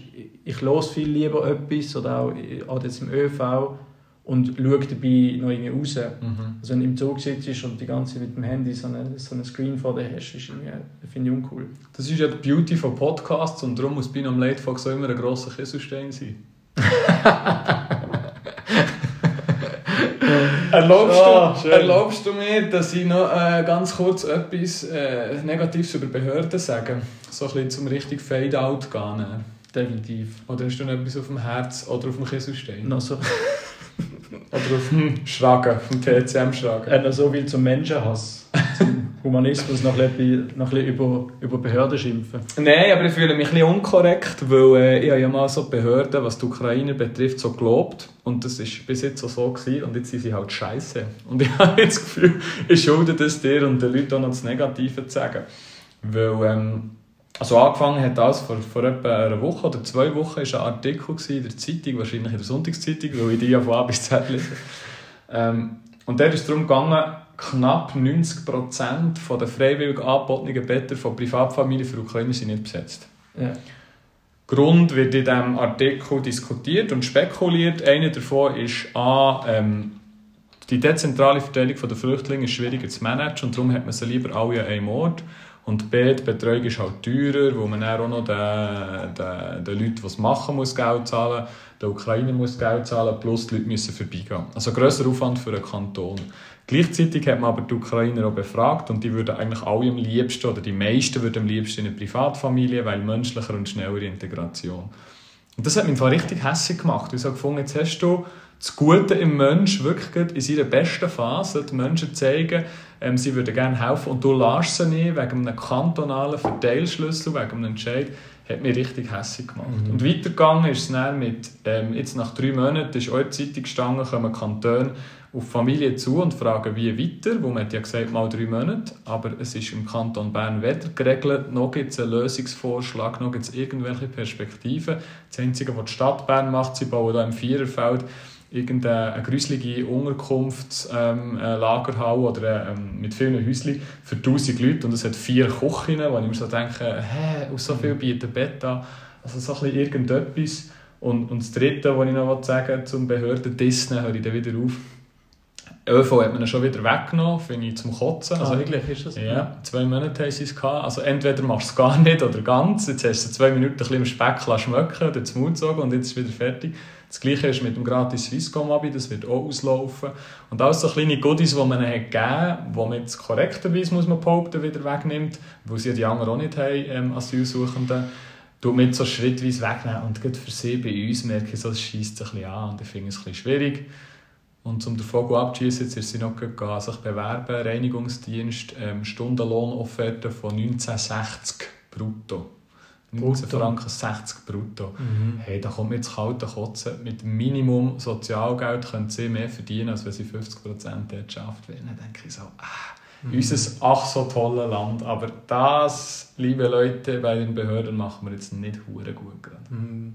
ich los viel lieber etwas oder auch auch jetzt im ÖV und schaue dabei noch irgendwie raus. Mhm. Also wenn du im Zug sitzt und die ganze Zeit mit dem Handy so einen so eine Screen vor dir hast, ist irgendwie, finde ich uncool. Das ist ja die Beauty von Podcasts und darum muss bei einem Late Fox auch immer ein grosser Kieselstein sein. erlaubst, Ah, du, erlaubst du mir, dass ich noch äh, ganz kurz etwas äh, Negatives über Behörden sage? So ein bisschen zum richtig Fade-out gehen. ne? Definitiv. Oder hast du noch etwas auf dem Herz oder auf dem Kieselstein? Noch so, Oder auf dem Schragen, auf dem TCM-Schragen? äh, noch so viel zum Menschenhass, zum Humanismus, noch ein bisschen, noch ein bisschen über, über Behörden schimpfen. Nein, aber ich fühle mich ein bisschen unkorrekt, weil äh, ich habe ja mal so Behörden, was die Ukrainer betrifft, so gelobt. Und das war bis jetzt auch so. Gewesen, und jetzt sind sie halt scheiße. Und ich habe jetzt das Gefühl, ich schulde das dir und den Leuten auch noch das Negative zu sagen. Weil, ähm, also angefangen hat das vor, vor etwa einer Woche oder zwei Wochen, ist ein Artikel in der Zeitung, wahrscheinlich in der Sonntagszeitung, weil ich die ja von A bis Z lese. Ähm, und dort ist es darum gegangen, knapp 90% von der freiwillig angebotenen Betten von Privatfamilien für Ukrainer sind nicht besetzt. Ja. Grund wird in diesem Artikel diskutiert und spekuliert. Einer davon ist A, ähm, die dezentrale Verteilung der Flüchtlinge ist schwieriger zu managen und darum hat man sie lieber alle an einem Ort. Und B, die Betreuung ist halt teurer, wo man auch noch den, den, den Leuten, die es machen, muss Geld zahlen der Ukrainer muss Geld zahlen, plus die Leute müssen vorbeigehen. Also grösser Aufwand für einen Kanton. Gleichzeitig hat man aber die Ukrainer auch befragt und die würden eigentlich alle am liebsten, oder die meisten würden am liebsten in eine Privatfamilie, weil menschlicher und schnellere Integration. Und das hat mich richtig hässlich gemacht. Ich habe gefunden, jetzt hast du das Gute im Mensch wirklich in seiner besten Phase, die Menschen zeigen, ähm, sie würden gerne helfen und du lässt sie nicht wegen einem kantonalen Verteilschlüssel, wegen einem Entscheid, hat mich richtig hässlich gemacht. Und weitergegangen ist es dann mit, ähm, jetzt nach drei Monaten ist auch in der Zeitung gestanden, kommen Kantone auf die Familie zu und fragen, wie weiter, wo man hat ja gesagt, mal drei Monate, aber es ist im Kanton Bern weder geregelt, noch gibt es einen Lösungsvorschlag, noch gibt es irgendwelche Perspektiven. Das Einzige, was die Stadt Bern macht, sie bauen da im Viererfeld irgendeine gruselige Unterkunftslagerhalle ähm, äh, oder ähm, mit vielen Häuschen für 1000 Leute und es hat vier Küchen, wo ich mir so denke, hä, aus so viel bieten Bett. Also so ein irgendetwas. Und, und das Dritte, was ich noch sagen zum Behörden Disney, höre ich dann wieder auf. ÖV hat man ihn schon wieder weggenommen, finde ich zum Kotzen. Also, Also wirklich ist das? ja, zwei Monate haben sie es gehabt. Also entweder machst du es gar nicht oder ganz. Jetzt hast du zwei Minuten ein bisschen im Speck schmecken oder zum Mund gezogen und jetzt ist es wieder fertig. Das gleiche ist mit dem gratis Swisscom-Abi, das wird auch auslaufen. Und alles so kleine Goodies, die man hat gegeben hat, die man jetzt korrekterweise, muss man behaupten, wieder wegnimmt, weil sie die anderen auch nicht haben, ähm, Asylsuchenden, tut man jetzt so schrittweise wegnehmen. Und gerade für sie bei uns merke ich, so, es scheisst ein bisschen an und ich finde es ein bisschen schwierig. Und um den Vogel abzuschießen, jetzt ist sie noch gegangen, sich bewerben, Reinigungsdienst, ähm, Stundenlohnofferte von 1960 brutto. 19 Brutto. Franken 60 brutto. Mhm. Hey, da kommt mir jetzt kalte Kotzen. Mit Minimum Sozialgeld können sie mehr verdienen, als wenn sie 50% dort schafft. Dann denke ich so, ah, Mhm. unser ach so tolles Land. Aber das, liebe Leute, bei den Behörden machen wir jetzt nicht hure gut gerade. Mhm.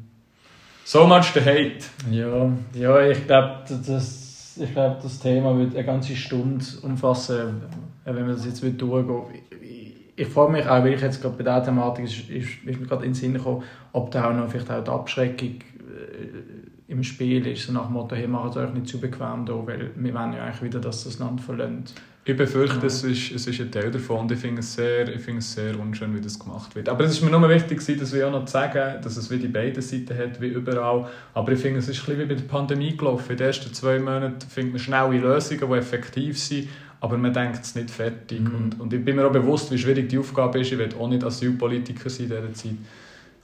So much the hate. Ja, ja ich glaube, das, ich glaub, das Thema wird eine ganze Stunde umfassen, äh, wenn wir das jetzt durchgehen Ich, ich frage mich auch, weil ich jetzt gerade bei dieser Thematik ist, ist, ist mir gerade in den Sinn gekommen, ob da auch noch vielleicht auch die Abschreckung äh, im Spiel ist, so nach dem Motto, hey, macht es euch nicht zu bequem da, weil wir wollen ja eigentlich wieder, dass das Land verlässt. Ich befürchte, Ja. es, ist, es ist ein Teil davon und ich finde es, sehr, ich finde es sehr unschön, wie das gemacht wird. Aber es ist mir nur wichtig, dass wir auch noch sagen, dass es wie die beiden Seiten hat, wie überall. Aber ich finde, es ist ein bisschen wie bei der Pandemie gelaufen. In den ersten zwei Monaten findet man schnelle Lösungen, die effektiv sind, aber man denkt es nicht fertig. Mhm. Und, und ich bin mir auch bewusst, wie schwierig die Aufgabe ist. Ich will auch nicht Asylpolitiker sein in dieser Zeit.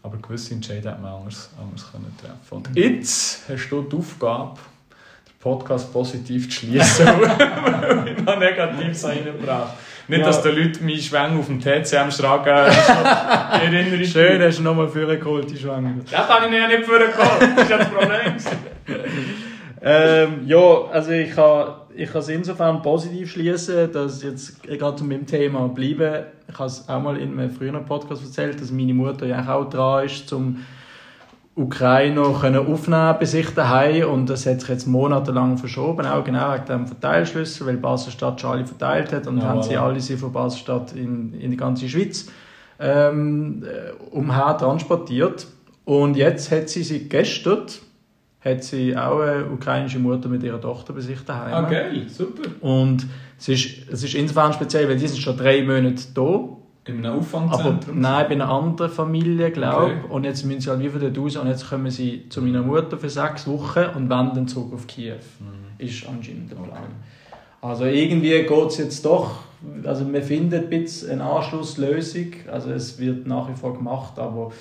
Aber gewisse Entscheidungen hätte man anders, anders können treffen Und jetzt hast du die Aufgabe, Podcast positiv zu schließen, weil ich noch Negatives reingebracht Nicht, Ja. dass die Leute meinen Schwang auf dem TCM schragen. in Erinnerung Schön, hast du nochmal vorgeholt, die Schwange. Das habe ich ja nicht vorgekommen. Das ist ja das Problem. Ähm, ja, also ich habe ich kann es insofern positiv schließen, dass jetzt gerade zu meinem Thema bleiben. Ich habe es auch mal in einem früheren Podcast erzählt, dass meine Mutter ja auch dran ist, zum Ukrainer können aufnehmen bei sich daheim und das hat sich jetzt monatelang verschoben, auch genau wegen dem Verteilschlüssel, weil Basel-Stadt schon alle verteilt hat und Ja, haben sie alle sie von Basel-Stadt in, in die ganze Schweiz ähm, äh, umher transportiert und jetzt hat sie sie gestern hat sie auch eine ukrainische Mutter mit ihrer Tochter bei sich daheim. Ah, geil, super. Und es ist, es ist insofern speziell, weil die sind schon drei Monate da. In einem Aber Auffangzentrum? nein, bei einer anderen Familie, glaube ich. Okay. Und jetzt müssen sie halt wie von dort raus und jetzt kommen sie zu meiner Mutter für sechs Wochen und wenden zurück auf Kiew. Ist anscheinend der Plan. Okay. Also irgendwie geht es jetzt doch, also wir finden ein bisschen eine Anschlusslösung. Also es wird nach wie vor gemacht, aber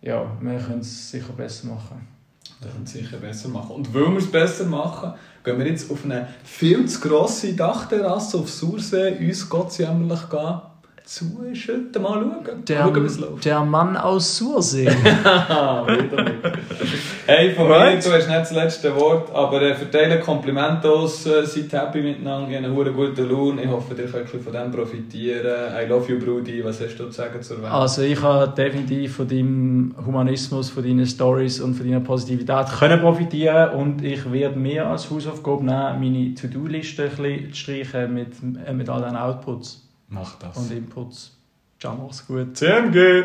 ja, wir können es sicher besser machen. Das können wir sicher besser machen. Und weil wir es besser machen, gehen wir jetzt auf eine viel zu grosse Dachterrasse auf Sursee, uns gottsjämmerlich gehen, zuschütten, mal schauen. Der, mal schauen, wie es läuft. der Mann aus Sursee. Hey, von Right. mir, du hast nicht das letzte Wort, aber äh, verteile Komplimente aus, äh, seid happy miteinander, ihr habt einen guten Lohn. Ich hoffe, ihr könnt von dem profitieren. I love you, Brudi. Was hast du zu sagen zur Welt? Also ich habe definitiv von deinem Humanismus, von deinen Stories und von deiner Positivität können profitieren und ich werde mir als Hausaufgabe nehmen, meine To-Do-Liste ein bisschen zu streichen mit, äh, mit all den Outputs Mach das. und Inputs. Ciao, mach's gut. CMG!